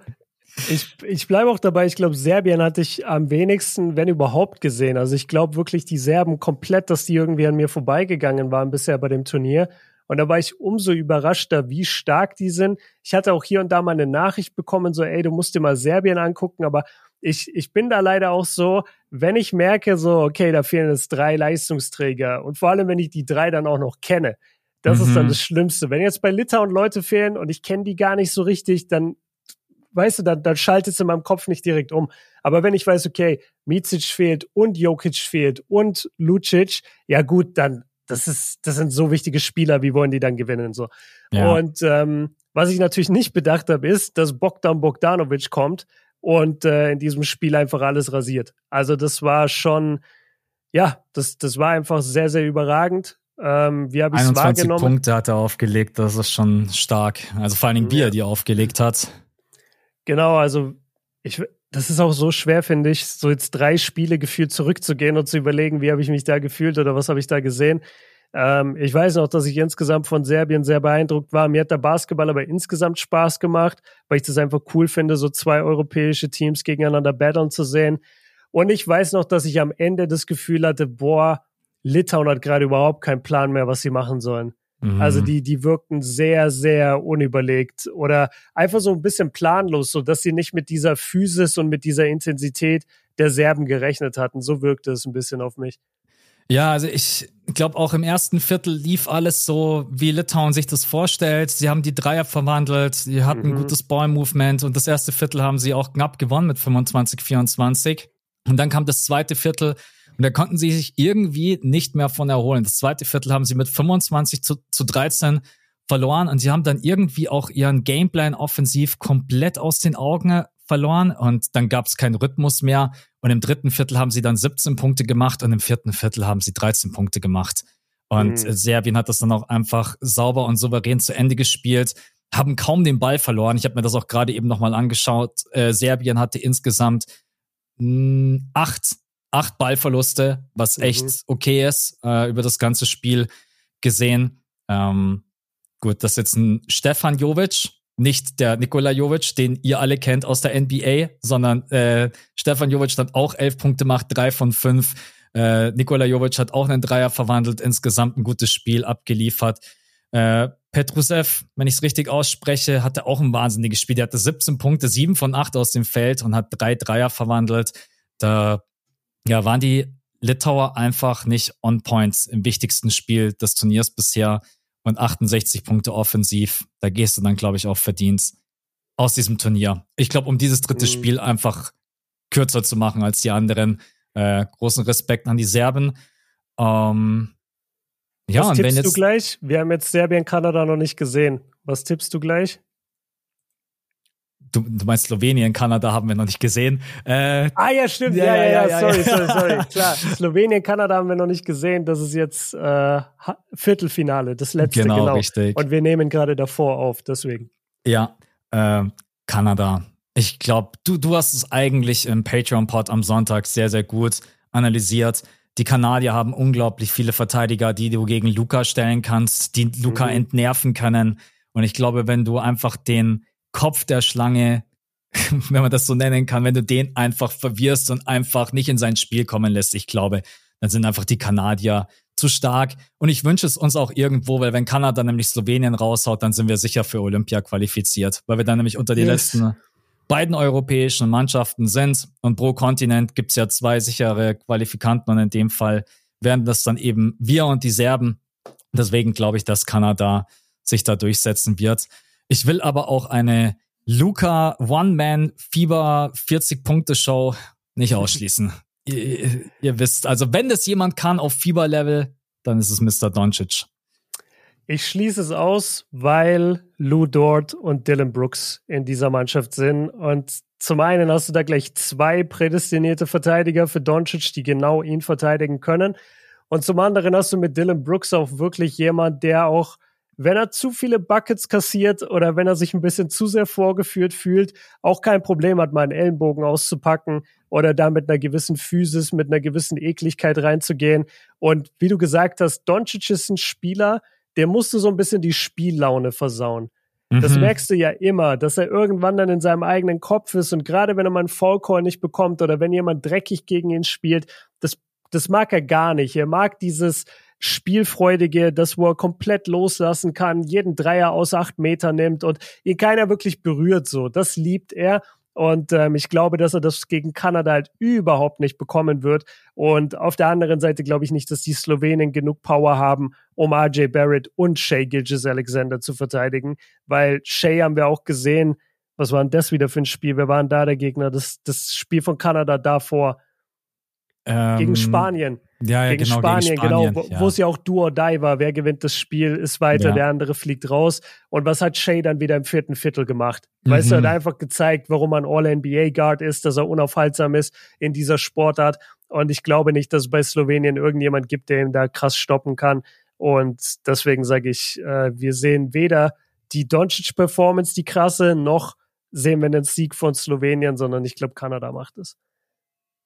ich, ich bleibe auch dabei, ich glaube, Serbien hatte ich am wenigsten, wenn überhaupt, gesehen. Also ich glaube wirklich die Serben komplett, dass die irgendwie an mir vorbeigegangen waren bisher bei dem Turnier. Und da war ich umso überraschter, wie stark die sind. Ich hatte auch hier und da mal eine Nachricht bekommen, so, ey, du musst dir mal Serbien angucken, aber ich, ich bin da leider auch so, wenn ich merke, so, okay, da fehlen jetzt drei Leistungsträger und vor allem, wenn ich die drei dann auch noch kenne, das mhm. ist dann mhm. das Schlimmste. Wenn jetzt bei Litauen Leute fehlen und ich kenne die gar nicht so richtig, dann weißt du, dann, dann schaltet es in meinem Kopf nicht direkt um. Aber wenn ich weiß, okay, Micic fehlt und Jokic fehlt und Lucic, ja gut, dann das ist, das sind so wichtige Spieler, wie wollen die dann gewinnen so. Ja. Und ähm, was ich natürlich nicht bedacht habe, ist, dass Bogdan Bogdanovic kommt und äh, in diesem Spiel einfach alles rasiert. Also das war schon, ja, das, das war einfach sehr, sehr überragend. Ähm, wie habe ich es wahrgenommen? Punkte hat er aufgelegt, das ist schon stark. Also vor allen Dingen, wie er die aufgelegt hat. Genau, also ich, das ist auch so schwer, finde ich, so jetzt drei Spiele gefühlt zurückzugehen und zu überlegen, wie habe ich mich da gefühlt oder was habe ich da gesehen. Ähm, ich weiß noch, dass ich insgesamt von Serbien sehr beeindruckt war. Mir hat der Basketball aber insgesamt Spaß gemacht, weil ich das einfach cool finde, so zwei europäische Teams gegeneinander battlen zu sehen. Und ich weiß noch, dass ich am Ende das Gefühl hatte, boah, Litauen hat gerade überhaupt keinen Plan mehr, was sie machen sollen. Also mhm. die, die wirkten sehr, sehr unüberlegt oder einfach so ein bisschen planlos, so dass sie nicht mit dieser Physis und mit dieser Intensität der Serben gerechnet hatten. So wirkte es ein bisschen auf mich. Ja, also ich glaube auch im ersten Viertel lief alles so, wie Litauen sich das vorstellt. Sie haben die Dreier verwandelt, sie hatten mhm. ein gutes Ball-Movement und das erste Viertel haben sie auch knapp gewonnen mit 25, 24. Und dann kam das zweite Viertel, und da konnten sie sich irgendwie nicht mehr von erholen. Das zweite Viertel haben sie mit 25 zu, zu 13 verloren und sie haben dann irgendwie auch ihren Gameplan offensiv komplett aus den Augen verloren und dann gab es keinen Rhythmus mehr. Und im dritten Viertel haben sie dann 17 Punkte gemacht und im vierten Viertel haben sie 13 Punkte gemacht. Und mhm. Serbien hat das dann auch einfach sauber und souverän zu Ende gespielt, haben kaum den Ball verloren. Ich habe mir das auch gerade eben nochmal angeschaut. Äh, Serbien hatte insgesamt mh, hm, acht, acht Ballverluste, was mhm. echt okay ist, äh, über das ganze Spiel gesehen. Ähm, gut, das ist jetzt ein Stefan Jovic, nicht der Nikola Jovic, den ihr alle kennt aus der NBA, sondern äh, Stefan Jovic hat auch elf Punkte gemacht, drei von fünf. Äh, Nikola Jovic hat auch einen Dreier verwandelt, insgesamt ein gutes Spiel abgeliefert. Äh, Petrusev, wenn ich es richtig ausspreche, hatte auch ein wahnsinniges Spiel. Der hatte 17 Punkte, 7 von 8 aus dem Feld und hat drei Dreier verwandelt. Da ja, waren die Litauer einfach nicht on points im wichtigsten Spiel des Turniers bisher und 68 Punkte offensiv. Da gehst du dann, glaube ich, auch verdient aus diesem Turnier. Ich glaube, um dieses dritte mhm. Spiel einfach kürzer zu machen als die anderen. Äh, großen Respekt an die Serben. Ähm, ja, Was und tippst wenn jetzt, du gleich? Wir haben jetzt Serbien, Kanada noch nicht gesehen. Was tippst du gleich? Du, du meinst Slowenien, Kanada haben wir noch nicht gesehen. Äh, ah ja, stimmt. Ja, ja, ja, ja, sorry, ja. sorry, sorry. Klar, Slowenien, Kanada haben wir noch nicht gesehen. Das ist jetzt äh, Viertelfinale, das letzte genau. genau. Richtig. Und wir nehmen gerade davor auf, deswegen. Ja, äh, Kanada. Ich glaube, du, du hast es eigentlich im Patreon-Pod am Sonntag sehr, sehr gut analysiert. Die Kanadier haben unglaublich viele Verteidiger, die du gegen Luca stellen kannst, die Luca mhm. entnerven können. Und ich glaube, wenn du einfach den Kopf der Schlange, wenn man das so nennen kann, wenn du den einfach verwirrst und einfach nicht in sein Spiel kommen lässt, ich glaube, dann sind einfach die Kanadier zu stark. Und ich wünsche es uns auch irgendwo, weil wenn Kanada nämlich Slowenien raushaut, dann sind wir sicher für Olympia qualifiziert, weil wir dann nämlich unter die yes. letzten beiden europäischen Mannschaften sind. Und pro Kontinent gibt's ja zwei sichere Qualifikanten und in dem Fall werden das dann eben wir und die Serben. Deswegen glaube ich, dass Kanada sich da durchsetzen wird. Ich will aber auch eine Luca One-Man-Fieber 40-Punkte-Show nicht ausschließen. ihr, ihr, wisst, also wenn das jemand kann auf Fieber-Level, dann ist es Mr. Doncic. Ich schließe es aus, weil Lou Dort und Dylan Brooks in dieser Mannschaft sind. Und zum einen hast du da gleich zwei prädestinierte Verteidiger für Doncic, die genau ihn verteidigen können. Und zum anderen hast du mit Dylan Brooks auch wirklich jemand, der auch, wenn er zu viele Buckets kassiert oder wenn er sich ein bisschen zu sehr vorgeführt fühlt, auch kein Problem hat, mal einen Ellenbogen auszupacken oder da mit einer gewissen Physis, mit einer gewissen Ekligkeit reinzugehen. Und wie du gesagt hast, Doncic ist ein Spieler, der musste so ein bisschen die Spiellaune versauen. Das mhm. merkst du ja immer, dass er irgendwann dann in seinem eigenen Kopf ist und gerade wenn er mal einen Fallcall nicht bekommt oder wenn jemand dreckig gegen ihn spielt, das, das mag er gar nicht. Er mag dieses Spielfreudige, das wo er komplett loslassen kann, jeden Dreier aus acht Meter nimmt und ihn keiner wirklich berührt so. Das liebt er und ähm, ich glaube, dass er das gegen Kanada halt überhaupt nicht bekommen wird. Und auf der anderen Seite glaube ich nicht, dass die Slowenen genug Power haben, um RJ Barrett und Shea Gilgis Alexander zu verteidigen. Weil Shea haben wir auch gesehen, was war denn das wieder für ein Spiel? Wer waren da der Gegner? Das, das Spiel von Kanada davor. Ähm, gegen Spanien. Ja, ja gegen, genau, Spanien, gegen Spanien, genau, wo, ja. wo es ja auch do or die war. Wer gewinnt das Spiel, ist weiter, ja. der andere fliegt raus. Und was hat Shea dann wieder im vierten Viertel gemacht? Mhm. Weißt du, er hat einfach gezeigt, warum er ein All-NBA-Guard ist, dass er unaufhaltsam ist in dieser Sportart. Und ich glaube nicht, dass es bei Slowenien irgendjemand gibt, der ihn da krass stoppen kann. Und deswegen sage ich, äh, wir sehen weder die Doncic-Performance, die krasse, noch sehen wir den Sieg von Slowenien, sondern ich glaube, Kanada macht es.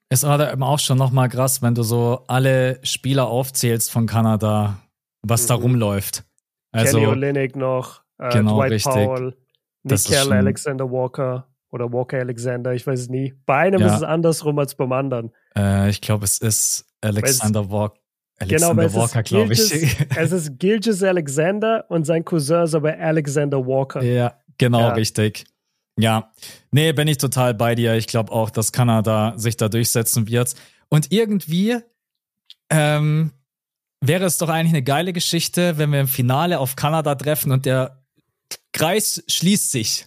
Ist aber eben auch schon nochmal krass, wenn du so alle Spieler aufzählst von Kanada, was mhm. da rumläuft. Also, Kenny Olynyk noch, äh, genau, Dwight richtig. Powell, Nickel Alexander Walker oder Walker Alexander, ich weiß es nie. Bei einem ja. ist es andersrum als beim anderen. Äh, ich glaube, es ist Alexander Walker. Alexander genau, Walker, glaube ich. es ist Gilgis Alexander und sein Cousin ist aber Alexander Walker. Ja, genau, ja. richtig. Ja, nee, bin ich total bei dir. Ich glaube auch, dass Kanada sich da durchsetzen wird. Und irgendwie ähm, wäre es doch eigentlich eine geile Geschichte, wenn wir im Finale auf Kanada treffen und der Kreis schließt sich.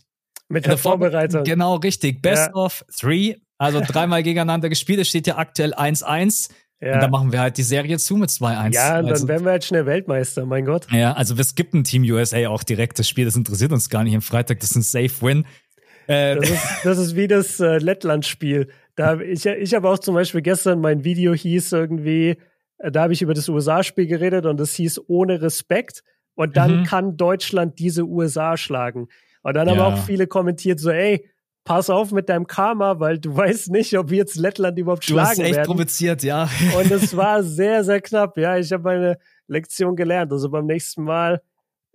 Mit der, der Vorbereitung. Genau, richtig. Best ja. of three. Also dreimal gegeneinander gespielt. Es steht ja aktuell 1-1. Ja. Und dann machen wir halt die Serie zu mit 2-1. Ja, und also, dann werden wir halt schnell Weltmeister, mein Gott. Ja, also wir skippen Team USA auch direkt das Spiel. Das interessiert uns gar nicht im Freitag. Das ist ein Safe Win. Äh, das, ist, das ist wie das äh, Lettland-Spiel. Da, ich ich habe auch zum Beispiel gestern mein Video hieß irgendwie, äh, da habe ich über das USA-Spiel geredet und das hieß ohne Respekt. und dann mhm. kann Deutschland diese USA schlagen. Und dann ja. haben auch viele kommentiert so, ey, pass auf mit deinem Karma, weil du weißt nicht, ob wir jetzt Lettland überhaupt du schlagen werden. Du hast echt provoziert, ja. Und es war sehr, sehr knapp. Ja, ich habe meine Lektion gelernt. Also beim nächsten Mal,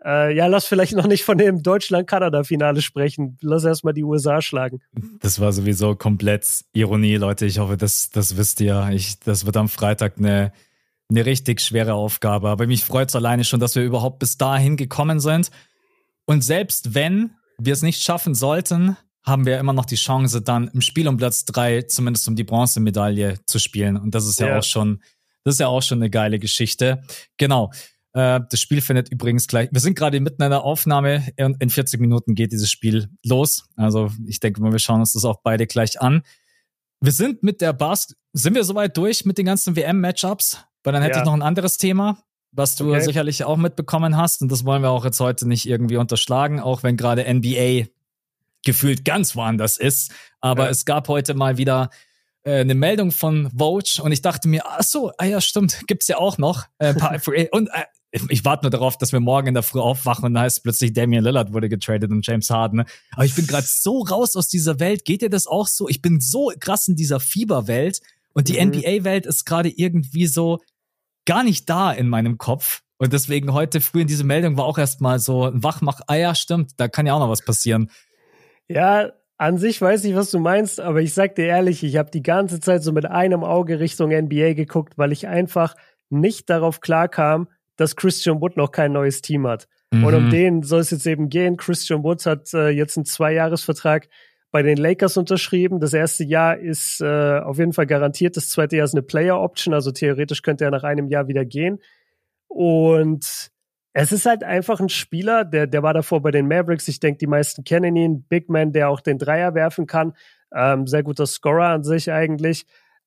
äh, ja, lass vielleicht noch nicht von dem Deutschland-Kanada-Finale sprechen. Lass erstmal die USA schlagen. Das war sowieso komplett Ironie, Leute. Ich hoffe, das, das wisst ihr. Ich, das wird am Freitag eine, eine richtig schwere Aufgabe. Aber mich freut es alleine schon, dass wir überhaupt bis dahin gekommen sind. Und selbst wenn wir es nicht schaffen sollten, haben wir immer noch die Chance, dann im Spiel um Platz drei zumindest um die Bronzemedaille zu spielen. Und das ist ja, ja. auch schon, das ist ja auch schon eine geile Geschichte. Genau. Äh, das Spiel findet übrigens gleich. Wir sind gerade mitten in der Aufnahme und in 40 Minuten geht dieses Spiel los. Also ich denke mal, wir schauen uns das auch beide gleich an. Wir sind mit der Bas, sind wir soweit durch mit den ganzen WM-Matchups? Weil dann hätte ja. ich noch ein anderes Thema, was du okay. sicherlich auch mitbekommen hast. Und das wollen wir auch jetzt heute nicht irgendwie unterschlagen, auch wenn gerade NBA gefühlt ganz woanders ist. Aber ja. es gab heute mal wieder äh, eine Meldung von Vogue und ich dachte mir, ach so, ah ja, stimmt, gibt's ja auch noch. Äh, und äh, ich warte nur darauf, dass wir morgen in der Früh aufwachen und dann heißt plötzlich Damian Lillard wurde getradet und James Harden. Aber ich bin gerade so raus aus dieser Welt. Geht dir das auch so? Ich bin so krass in dieser Fieberwelt und die mhm. NBA-Welt ist gerade irgendwie so gar nicht da in meinem Kopf. Und deswegen heute früh in diese Meldung war auch erstmal so ein Wachmach, ah ja, stimmt, da kann ja auch noch was passieren. Ja, an sich weiß ich, was du meinst, aber ich sag dir ehrlich, ich habe die ganze Zeit so mit einem Auge Richtung NBA geguckt, weil ich einfach nicht darauf klarkam, dass Christian Wood noch kein neues Team hat. Mhm. Und um mhm. den soll es jetzt eben gehen. Christian Wood hat äh, jetzt einen Zweijahresvertrag bei den Lakers unterschrieben. Das erste Jahr ist äh, auf jeden Fall garantiert. Das zweite Jahr ist eine Player Option, also theoretisch könnte er nach einem Jahr wieder gehen. Und es ist halt einfach ein Spieler, der, der war davor bei den Mavericks. Ich denke, die meisten kennen ihn. Big Man, der auch den Dreier werfen kann. Ähm, sehr guter Scorer an sich eigentlich.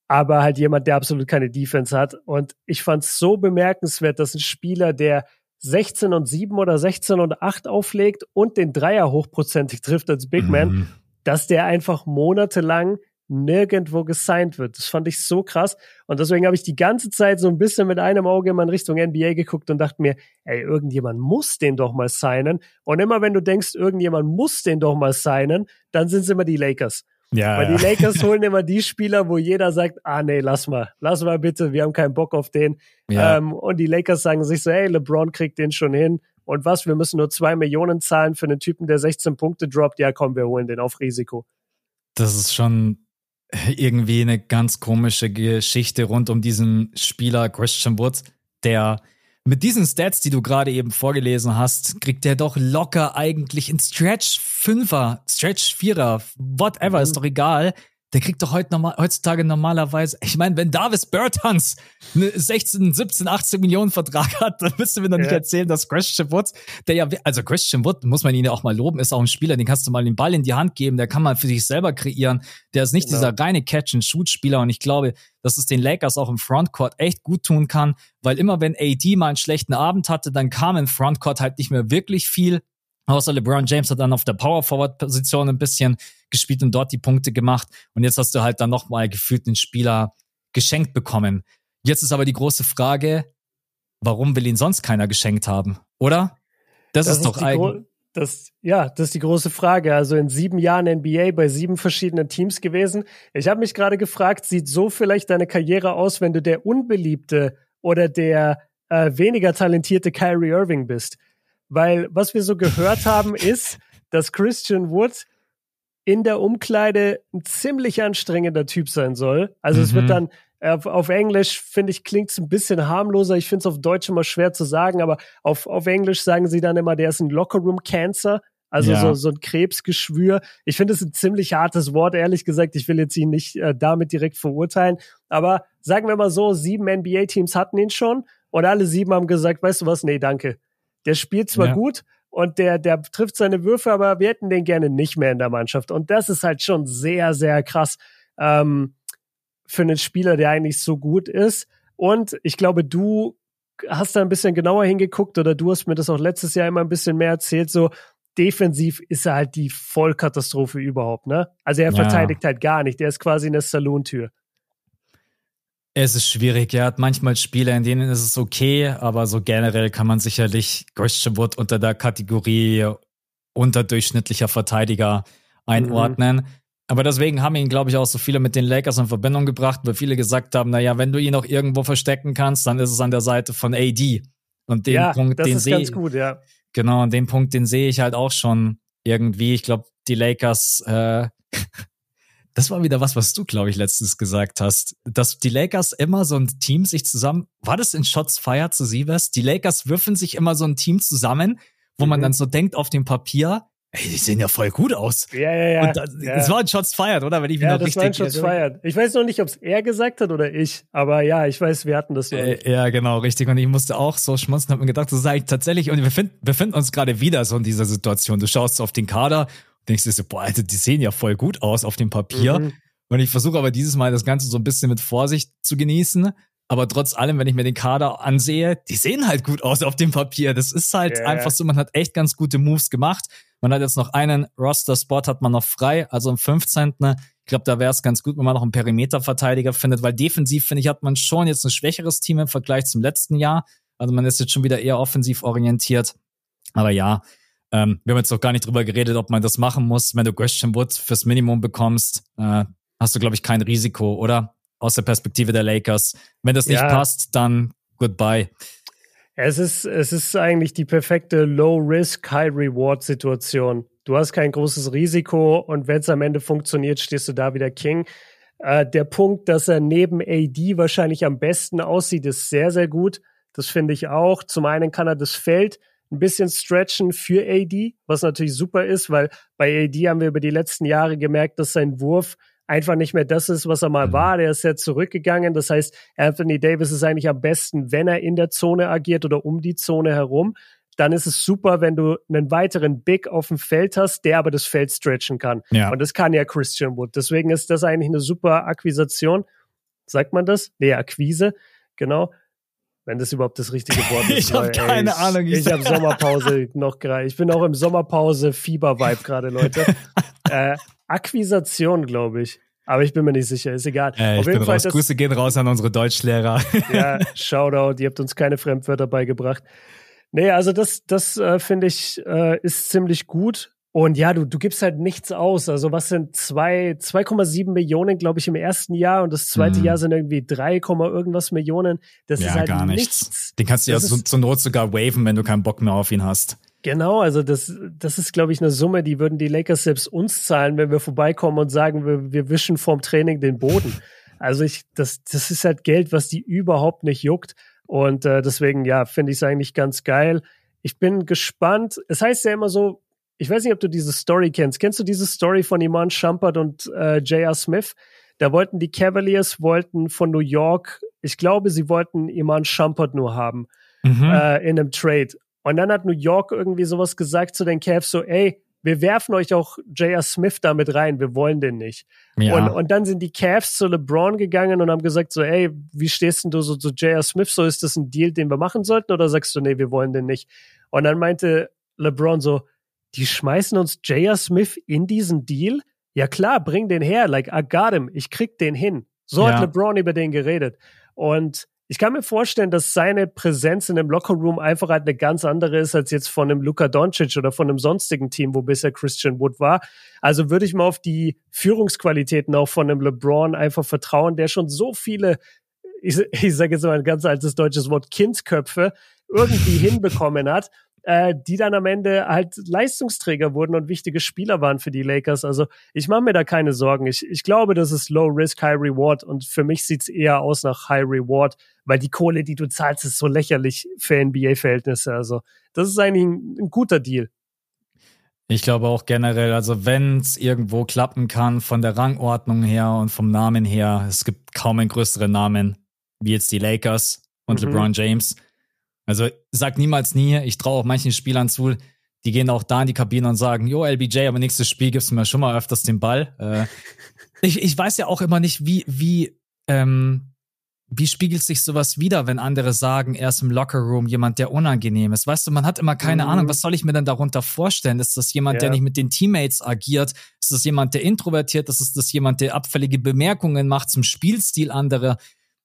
Aber halt jemand, der absolut keine Defense hat. Und ich fand es so bemerkenswert, dass ein Spieler, der 16 und 7 oder 16 und 8 auflegt und den Dreier hochprozentig trifft als Big Man, mhm. dass der einfach monatelang nirgendwo gesigned wird. Das fand ich so krass. Und deswegen habe ich die ganze Zeit so ein bisschen mit einem Auge immer in Richtung NBA geguckt und dachte mir, ey, irgendjemand muss den doch mal signen. Und immer wenn du denkst, irgendjemand muss den doch mal signen, dann sind es immer die Lakers. Ja, Weil die Lakers holen immer die Spieler, wo jeder sagt, ah nee, lass mal, lass mal bitte, wir haben keinen Bock auf den. Ja. Ähm, und die Lakers sagen sich so, hey, LeBron kriegt den schon hin. Und was, wir müssen nur zwei Millionen zahlen für einen Typen, der 16 Punkte droppt. Ja, komm, wir holen den auf Risiko. Das ist schon irgendwie eine ganz komische Geschichte rund um diesen Spieler Christian Woods, der mit diesen Stats, die du gerade eben vorgelesen hast, kriegt der doch locker eigentlich in Stretch Fünfer, Stretch Vierer, whatever, mhm. ist doch egal der kriegt doch heute normal, heutzutage normalerweise, ich meine, wenn Davis Bertans eine 16, 17, 18 Millionen Vertrag hat, dann müssen wir doch nicht ja. erzählen, dass Christian Wood, der ja, also Christian Wood, muss man ihn ja auch mal loben, ist auch ein Spieler, den kannst du mal den Ball in die Hand geben, der kann man für sich selber kreieren, der ist nicht genau. dieser reine Catch-and-Shoot-Spieler und ich glaube, dass es den Lakers auch im Frontcourt echt gut tun kann, weil immer wenn AD mal einen schlechten Abend hatte, dann kam im Frontcourt halt nicht mehr wirklich viel Außer LeBron James hat dann auf der Power Forward Position ein bisschen gespielt und dort die Punkte gemacht. Und jetzt hast du halt dann nochmal gefühlt den Spieler geschenkt bekommen. Jetzt ist aber die große Frage, warum will ihn sonst keiner geschenkt haben? Oder? Das, das ist, ist doch eigentlich. Das, ja, das ist die große Frage. Also in sieben Jahren NBA bei sieben verschiedenen Teams gewesen. Ich habe mich gerade gefragt, sieht so vielleicht deine Karriere aus, wenn du der unbeliebte oder der äh, weniger talentierte Kyrie Irving bist? Weil was wir so gehört haben, ist, dass Christian Wood in der Umkleide ein ziemlich anstrengender Typ sein soll. Also mhm. es wird mhm. dann auf, auf Englisch, finde ich, klingt es ein bisschen harmloser. Ich finde es auf Deutsch immer schwer zu sagen, aber auf, auf Englisch sagen sie dann immer, der ist ein Lockerroom-Cancer. Also ja. so, so ein Krebsgeschwür. Ich finde es ein ziemlich hartes Wort, ehrlich gesagt. Ich will jetzt ihn nicht äh, damit direkt verurteilen. Aber sagen wir mal so, sieben NBA-Teams hatten ihn schon und alle sieben haben gesagt, weißt du was, nee, danke. Der spielt zwar ja. gut und der, der trifft seine Würfe, aber wir hätten den gerne nicht mehr in der Mannschaft. Und das ist halt schon sehr, sehr krass ähm, für einen Spieler, der eigentlich so gut ist. Und ich glaube, du hast da ein bisschen genauer hingeguckt oder du hast mir das auch letztes Jahr immer ein bisschen mehr erzählt, so defensiv ist er halt die Vollkatastrophe überhaupt, ne? Also er ja. verteidigt halt gar nicht, der ist quasi eine Saloon-Tür. Es ist schwierig. Er hat manchmal Spiele, in denen ist es okay, aber so generell kann man sicherlich Wood unter der Kategorie unterdurchschnittlicher Verteidiger einordnen. Mhm. Aber deswegen haben ihn, glaube ich, auch so viele mit den Lakers in Verbindung gebracht, weil viele gesagt haben, naja, wenn du ihn auch irgendwo verstecken kannst, dann ist es an der Seite von AD. Und den ja, Punkt, das den sehe gut, ja. Genau, und den Punkt, den sehe ich halt auch schon irgendwie. Ich glaube, die Lakers, äh, das war wieder was, was du, glaube ich, letztens gesagt hast, dass die Lakers immer so ein Team sich zusammen, war das in Shots Fire zu Sievers? Die Lakers würfen sich immer so ein Team zusammen, wo mhm. man dann so denkt auf dem Papier, Ey, die sehen ja voll gut aus. Ja, ja, ja. Und das, ja. das war ein Shots fired, oder? Wenn ich mich ja, noch das richtig war ein Shots fired. Ich weiß noch nicht, ob es er gesagt hat oder ich, aber ja, ich weiß, wir hatten das. Äh, ja, genau, richtig. Und ich musste auch so schmunzeln, hab mir gedacht, das sei tatsächlich, und wir finden, wir finden uns gerade wieder so in dieser Situation. Du schaust auf den Kader denkst dir so, boah, Alter, die sehen ja voll gut aus auf dem Papier. Mhm. Und ich versuche aber dieses Mal das Ganze so ein bisschen mit Vorsicht zu genießen. Aber trotz allem, wenn ich mir den Kader ansehe, die sehen halt gut aus auf dem Papier. Das ist halt yeah. einfach so, man hat echt ganz gute Moves gemacht. Man hat jetzt noch einen Roster-Spot, hat man noch frei, also am 15. Ich glaube, da wäre es ganz gut, wenn man noch einen Perimeterverteidiger findet, weil defensiv, finde ich, hat man schon jetzt ein schwächeres Team im Vergleich zum letzten Jahr. Also man ist jetzt schon wieder eher offensiv orientiert. Aber ja, ähm, wir haben jetzt noch gar nicht drüber geredet, ob man das machen muss. Wenn du Christian Wood fürs Minimum bekommst, äh, hast du, glaube ich, kein Risiko, oder? Aus der Perspektive der Lakers. Wenn das nicht ja. passt, dann goodbye. Es ist, es ist eigentlich die perfekte Low-Risk, High-Reward-Situation. Du hast kein großes Risiko und wenn es am Ende funktioniert, stehst du da wieder King. Äh, der Punkt, dass er neben AD wahrscheinlich am besten aussieht, ist sehr, sehr gut. Das finde ich auch. Zum einen kann er das Feld ein bisschen stretchen für AD, was natürlich super ist, weil bei AD haben wir über die letzten Jahre gemerkt, dass sein Wurf einfach nicht mehr das ist, was er mal mhm. war. Der ist ja zurückgegangen. Das heißt, Anthony Davis ist eigentlich am besten, wenn er in der Zone agiert oder um die Zone herum. Dann ist es super, wenn du einen weiteren Big auf dem Feld hast, der aber das Feld stretchen kann. Ja. Und das kann ja Christian Wood. Deswegen ist das eigentlich eine super Akquisition. Sagt man das? Nee, Akquise. Genau. Wenn das überhaupt das richtige Wort ist. ich habe keine ich, Ahnung. Ich, ich habe Sommerpause noch gerade. Ich bin auch im Sommerpause Fieber-Vibe gerade, Leute. äh, Akquisition, glaube ich. Aber ich bin mir nicht sicher, ist egal. Äh, Auf jeden Fall. Das, Grüße gehen raus an unsere Deutschlehrer. ja, Shoutout, ihr habt uns keine Fremdwörter beigebracht. Nee, also das, das äh, finde ich, äh, ist ziemlich gut. Und ja, du, du gibst halt nichts aus. Also was sind zwei, 2,7 Millionen, glaube ich, im ersten Jahr und das zweite hm. Jahr sind irgendwie 3, irgendwas Millionen. Das ja, ist halt gar nichts. nichts. Den kannst du das ja so, zur Not sogar waven, wenn du keinen Bock mehr auf ihn hast. Genau, also das, das ist, glaube ich, eine Summe, die würden die Lakers selbst uns zahlen, wenn wir vorbeikommen und sagen, wir, wir wischen vorm Training den Boden. Also ich, das, das ist halt Geld, was die überhaupt nicht juckt. Und äh, deswegen, ja, finde ich es eigentlich ganz geil. Ich bin gespannt. Es heißt ja immer so, ich weiß nicht, ob du diese Story kennst. Kennst du diese Story von Iman Shumpert und äh, J.R. Smith? Da wollten die Cavaliers wollten von New York, ich glaube, sie wollten Iman Shumpert nur haben mhm. äh, in einem Trade. Und dann hat New York irgendwie sowas gesagt zu den Cavs, so, ey, wir werfen euch auch J.R. Smith damit rein, wir wollen den nicht. Ja. Und, und dann sind die Cavs zu LeBron gegangen und haben gesagt so, ey, wie stehst denn du so zu J.R. Smith? So, ist das ein Deal, den wir machen sollten? Oder sagst du, nee, wir wollen den nicht? Und dann meinte LeBron so, die schmeißen uns J.R. Smith in diesen Deal? Ja klar, bring den her, like, I got him, ich krieg den hin. So ja. hat LeBron über den geredet. Und ich kann mir vorstellen, dass seine Präsenz in dem Lockerroom einfach halt eine ganz andere ist als jetzt von einem Luka Doncic oder von einem sonstigen Team, wo bisher Christian Wood war. Also würde ich mal auf die Führungsqualitäten auch von einem LeBron einfach vertrauen, der schon so viele, ich, ich sage jetzt mal ein ganz altes deutsches Wort, Kindsköpfe irgendwie hinbekommen hat äh, die dann am Ende halt Leistungsträger wurden und wichtige Spieler waren für die Lakers. Also ich mache mir da keine Sorgen. Ich, ich glaube, das ist Low Risk, High Reward und für mich sieht's eher aus nach High Reward, weil die Kohle, die du zahlst, ist so lächerlich für NBA-Verhältnisse. Also das ist eigentlich ein, ein guter Deal. Ich glaube auch generell, also wenn es irgendwo klappen kann von der Rangordnung her und vom Namen her, es gibt kaum einen größeren Namen wie jetzt die Lakers und mhm. LeBron James. Also sag niemals nie, ich traue auch manchen Spielern zu, die gehen auch da in die Kabine und sagen, jo, LBJ, aber nächstes Spiel gibst du mir schon mal öfters den Ball. Äh, ich, ich weiß ja auch immer nicht, wie, wie, ähm, wie spiegelt sich sowas wieder, wenn andere sagen, er ist im Lockerroom jemand, der unangenehm ist? Weißt du, man hat immer keine mhm. Ahnung, was soll ich mir denn darunter vorstellen? Ist das jemand, ja. der nicht mit den Teammates agiert? Ist das jemand, der introvertiert ist? Ist das jemand, der abfällige Bemerkungen macht zum Spielstil anderer?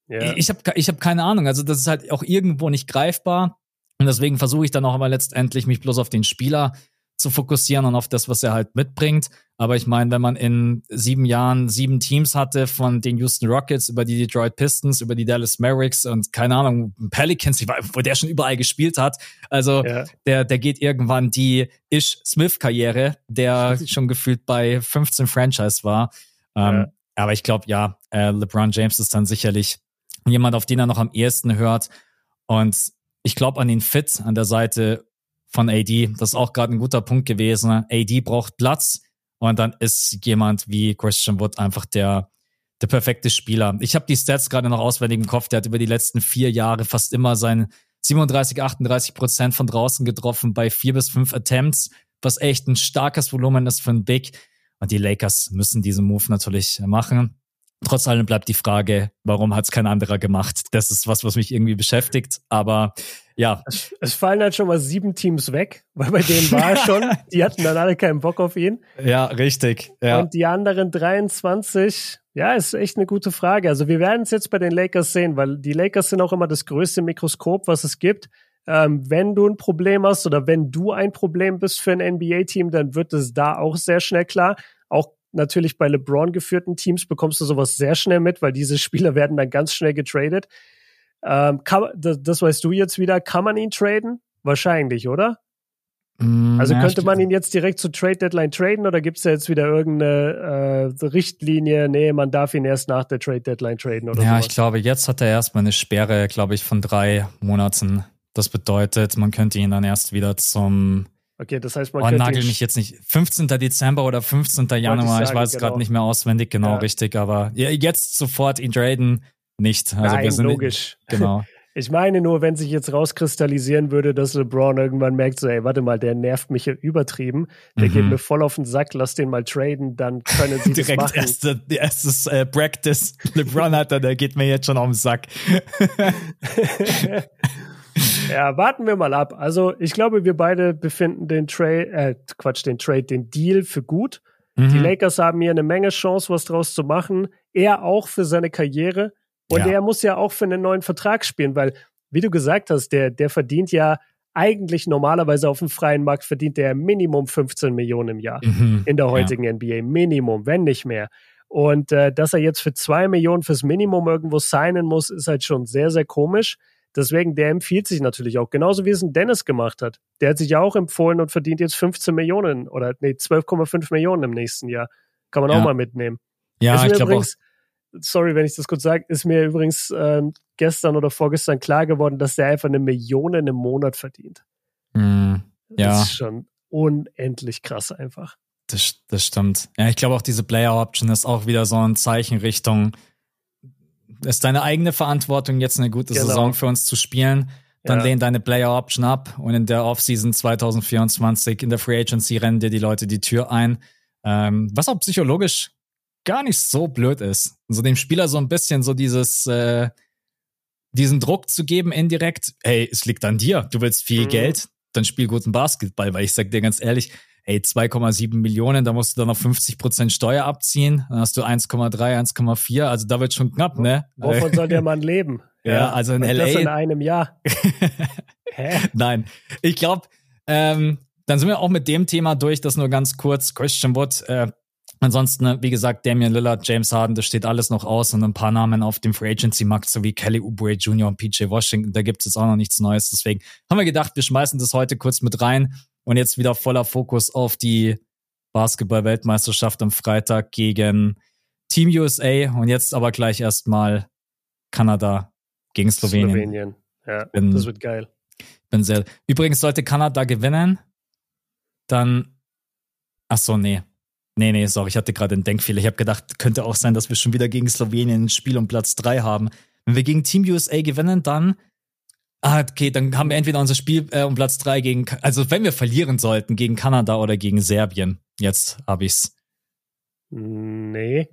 Yeah. Ich habe ich hab keine Ahnung. Also das ist halt auch irgendwo nicht greifbar. Und deswegen versuche ich dann auch immer letztendlich mich bloß auf den Spieler zu fokussieren und auf das, was er halt mitbringt. Aber ich meine, wenn man in sieben Jahren sieben Teams hatte, von den Houston Rockets über die Detroit Pistons, über die Dallas Mavericks und keine Ahnung, Pelicans, wo der schon überall gespielt hat. Also ja. der, der geht irgendwann die Ish Smith-Karriere, der schon gefühlt bei 15 Franchise war. Ja. Ähm, aber ich glaube, ja, äh, LeBron James ist dann sicherlich jemand, auf den er noch am ehesten hört. Und ich glaube an den Fit an der Seite von AD. Das ist auch gerade ein guter Punkt gewesen. AD braucht Platz und dann ist jemand wie Christian Wood einfach der, der perfekte Spieler. Ich habe die Stats gerade noch auswendig im Kopf. Der hat über die letzten vier Jahre fast immer sein 37, 38 Prozent von draußen getroffen bei vier bis fünf Attempts, was echt ein starkes Volumen ist für ein Big. Und die Lakers müssen diesen Move natürlich machen. Trotz allem bleibt die Frage, warum hat es kein anderer gemacht? Das ist was, was mich irgendwie beschäftigt. Aber ja. Es, es, fallen halt schon mal sieben Teams weg, weil bei denen war er schon. die hatten dann alle keinen Bock auf ihn. Ja, richtig. Ja. Und die anderen 23, ja, ist echt eine gute Frage. Also wir werden es jetzt bei den Lakers sehen, weil die Lakers sind auch immer das größte Mikroskop, was es gibt. Ähm, wenn du ein Problem hast oder wenn du ein Problem bist für ein NBA-Team, dann wird es da auch sehr schnell klar. Natürlich bei LeBron geführten Teams bekommst du sowas sehr schnell mit, weil diese Spieler werden dann ganz schnell getradet. Ähm, kann, das, das weißt du jetzt wieder. Kann man ihn traden? Wahrscheinlich, oder? Mm, also könnte man ihn jetzt direkt zu Trade Deadline traden oder gibt es da jetzt wieder irgendeine äh, Richtlinie? Nee, man darf ihn erst nach der Trade Deadline traden oder Ja, sowas. ich glaube, jetzt hat er erstmal eine Sperre, glaube ich, von drei Monaten. Das bedeutet, man könnte ihn dann erst wieder zum Okay, das heißt, man oh, nagel mich jetzt nicht. 15. Dezember oder 15. Januar, ich, ich weiß es genau. gerade nicht mehr auswendig genau ja. richtig, aber jetzt sofort ihn traden, nicht. Also Nein, wir sind logisch. Genau. Ich meine nur, wenn sich jetzt rauskristallisieren würde, dass LeBron irgendwann merkt, so, ey, warte mal, der nervt mich hier übertrieben, der mhm. geht mir voll auf den Sack, lass den mal traden, dann können sie Direkt das machen. Erste, erstes äh, Practice. LeBron hat, der geht mir jetzt schon auf den Sack. Ja, warten wir mal ab. Also, ich glaube, wir beide befinden den Trade, äh, Quatsch, den Trade, den Deal für gut. Mhm. Die Lakers haben hier eine Menge Chance, was draus zu machen. Er auch für seine Karriere. Und ja. er muss ja auch für einen neuen Vertrag spielen, weil, wie du gesagt hast, der, der verdient ja eigentlich normalerweise auf dem freien Markt verdient der Minimum 15 Millionen im Jahr mhm. in der heutigen ja. NBA. Minimum, wenn nicht mehr. Und äh, dass er jetzt für zwei Millionen fürs Minimum irgendwo signen muss, ist halt schon sehr, sehr komisch. Deswegen, der empfiehlt sich natürlich auch. Genauso wie es ein Dennis gemacht hat. Der hat sich ja auch empfohlen und verdient jetzt 15 Millionen oder nee, 12,5 Millionen im nächsten Jahr. Kann man ja. auch mal mitnehmen. Ja, ich glaube auch. Sorry, wenn ich das kurz sage, ist mir übrigens äh, gestern oder vorgestern klar geworden, dass der einfach eine Million im Monat verdient. Mm, ja. Das ist schon unendlich krass einfach. Das, das stimmt. Ja, ich glaube auch diese Player Option ist auch wieder so ein Zeichen Richtung ist deine eigene Verantwortung, jetzt eine gute genau. Saison für uns zu spielen. Dann ja. lehn deine Player Option ab und in der Offseason 2024 in der Free Agency rennen dir die Leute die Tür ein. Ähm, was auch psychologisch gar nicht so blöd ist. So dem Spieler so ein bisschen so dieses, äh, diesen Druck zu geben indirekt. Hey, es liegt an dir. Du willst viel mhm. Geld, dann spiel guten Basketball, weil ich sag dir ganz ehrlich, ey, 2,7 Millionen, da musst du dann noch 50 Prozent Steuer abziehen, dann hast du 1,3, 1,4, also da wird schon knapp, ne? Wovon soll der Mann leben? Ja, ja also in LA. Das in einem Jahr. Hä? Nein, ich glaube, ähm, dann sind wir auch mit dem Thema durch, das nur ganz kurz. Christian Wood, äh, Ansonsten, wie gesagt, Damian Lillard, James Harden, das steht alles noch aus und ein paar Namen auf dem Free Agency Markt, so wie Kelly Oubre Jr. und PJ Washington. Da gibt es jetzt auch noch nichts Neues. Deswegen haben wir gedacht, wir schmeißen das heute kurz mit rein. Und jetzt wieder voller Fokus auf die Basketball-Weltmeisterschaft am Freitag gegen Team USA und jetzt aber gleich erstmal Kanada gegen Slowenien. Slowenien, ja, bin, das wird geil. Bin sehr. Übrigens sollte Kanada gewinnen, dann. Ach so, nee. Nee, nee, sorry, ich hatte gerade einen Denkfehler. Ich habe gedacht, könnte auch sein, dass wir schon wieder gegen Slowenien ein Spiel um Platz 3 haben. Wenn wir gegen Team USA gewinnen, dann ah, okay, dann haben wir entweder unser Spiel äh, um Platz drei gegen, also wenn wir verlieren sollten, gegen Kanada oder gegen Serbien. Jetzt habe ich's. Nee.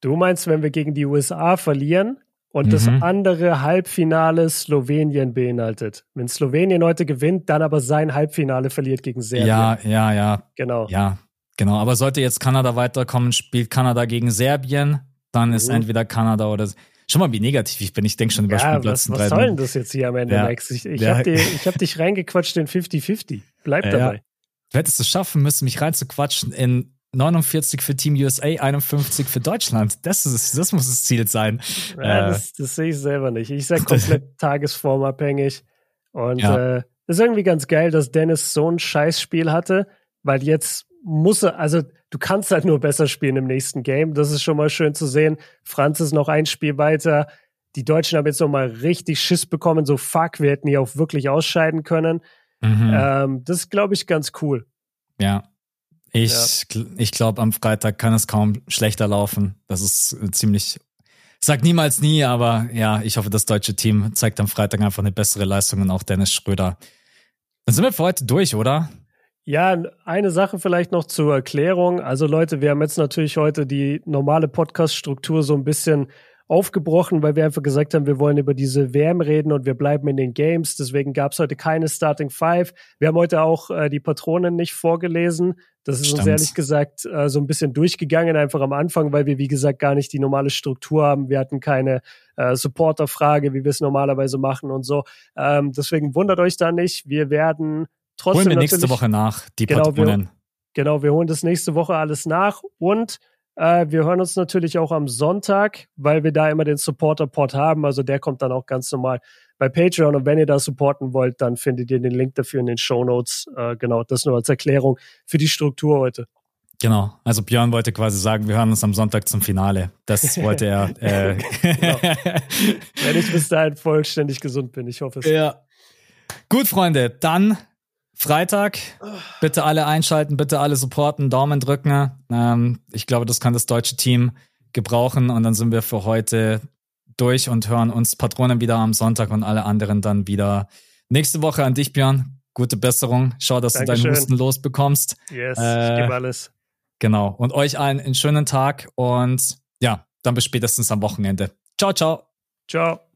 Du meinst, wenn wir gegen die USA verlieren und mhm. das andere Halbfinale Slowenien beinhaltet. Wenn Slowenien heute gewinnt, dann aber sein Halbfinale verliert gegen Serbien. Ja, ja, ja. Genau. Ja, genau. Aber sollte jetzt Kanada weiterkommen, spielt Kanada gegen Serbien, dann ist mhm. entweder Kanada oder Schon mal, wie negativ ich bin. Ich denke schon über ja, Spielplatz. Was, was soll denn das jetzt hier am Ende, Ja. Max? Ich, ich Ja. habe hab dich reingequatscht in 50-50. Bleib Ja, dabei. Du hättest es schaffen müssen, mich reinzuquatschen in 49 für Team USA, 51 für Deutschland. Das, ist, das muss das Ziel sein. Ja, Äh, das, das sehe ich selber nicht. Ich sag komplett tagesformabhängig. Und Ja. äh, ist irgendwie ganz geil, dass Dennis so ein Scheißspiel hatte, weil jetzt muss er, also du kannst halt nur besser spielen im nächsten Game. Das ist schon mal schön zu sehen. Franz ist noch ein Spiel weiter. Die Deutschen haben jetzt noch mal richtig Schiss bekommen. So fuck, wir hätten hier auch wirklich ausscheiden können. mhm. Ähm, das ist, glaube ich, ganz cool. Ja. Ich, gl- ich glaube, am Freitag kann es kaum schlechter laufen. Das ist äh, ziemlich. Ich sag niemals nie, aber ja, ich hoffe, das deutsche Team zeigt am Freitag einfach eine bessere Leistung und auch Dennis Schröder. Dann sind wir für heute durch, oder? Ja, eine Sache vielleicht noch zur Erklärung. Also Leute, wir haben jetzt natürlich heute die normale Podcast-Struktur so ein bisschen aufgebrochen, weil wir einfach gesagt haben, wir wollen über diese WM reden und wir bleiben in den Games. Deswegen gab es heute keine Starting Five. Wir haben heute auch äh, die Patronen nicht vorgelesen. Das ist uns Stimmt. ehrlich gesagt äh, so ein bisschen durchgegangen, einfach am Anfang, weil wir, wie gesagt, gar nicht die normale Struktur haben. Wir hatten keine äh, Supporter-Frage, wie wir es normalerweise machen und so. Ähm, deswegen wundert euch da nicht. Wir werden trotzdem Holen wir nächste Woche nach, die Genau, wir- Patronen. Genau, wir holen das nächste Woche alles nach und äh, wir hören uns natürlich auch am Sonntag, weil wir da immer den Supporter-Pod haben. Also der kommt dann auch ganz normal bei Patreon. Und wenn ihr da supporten wollt, dann findet ihr den Link dafür in den Show Notes. Äh, genau, das nur als Erklärung für die Struktur heute. Genau. Also Björn wollte quasi sagen, wir hören uns am Sonntag zum Finale. Das wollte er. Äh, Wenn ich bis dahin vollständig gesund bin, ich hoffe es. Ja. Gut, Freunde, dann Freitag. Bitte alle einschalten, bitte alle supporten, Daumen drücken. Ähm, ich glaube, das kann das deutsche Team gebrauchen und dann sind wir für heute durch und hören uns Patronen wieder am Sonntag und alle anderen dann wieder nächste Woche an dich, Björn. Gute Besserung. Schau, dass du Dankeschön. deinen Husten losbekommst. Yes, Äh, ich gebe alles. Genau. Und euch allen einen schönen Tag und ja, dann bis spätestens am Wochenende. Ciao, ciao. Ciao.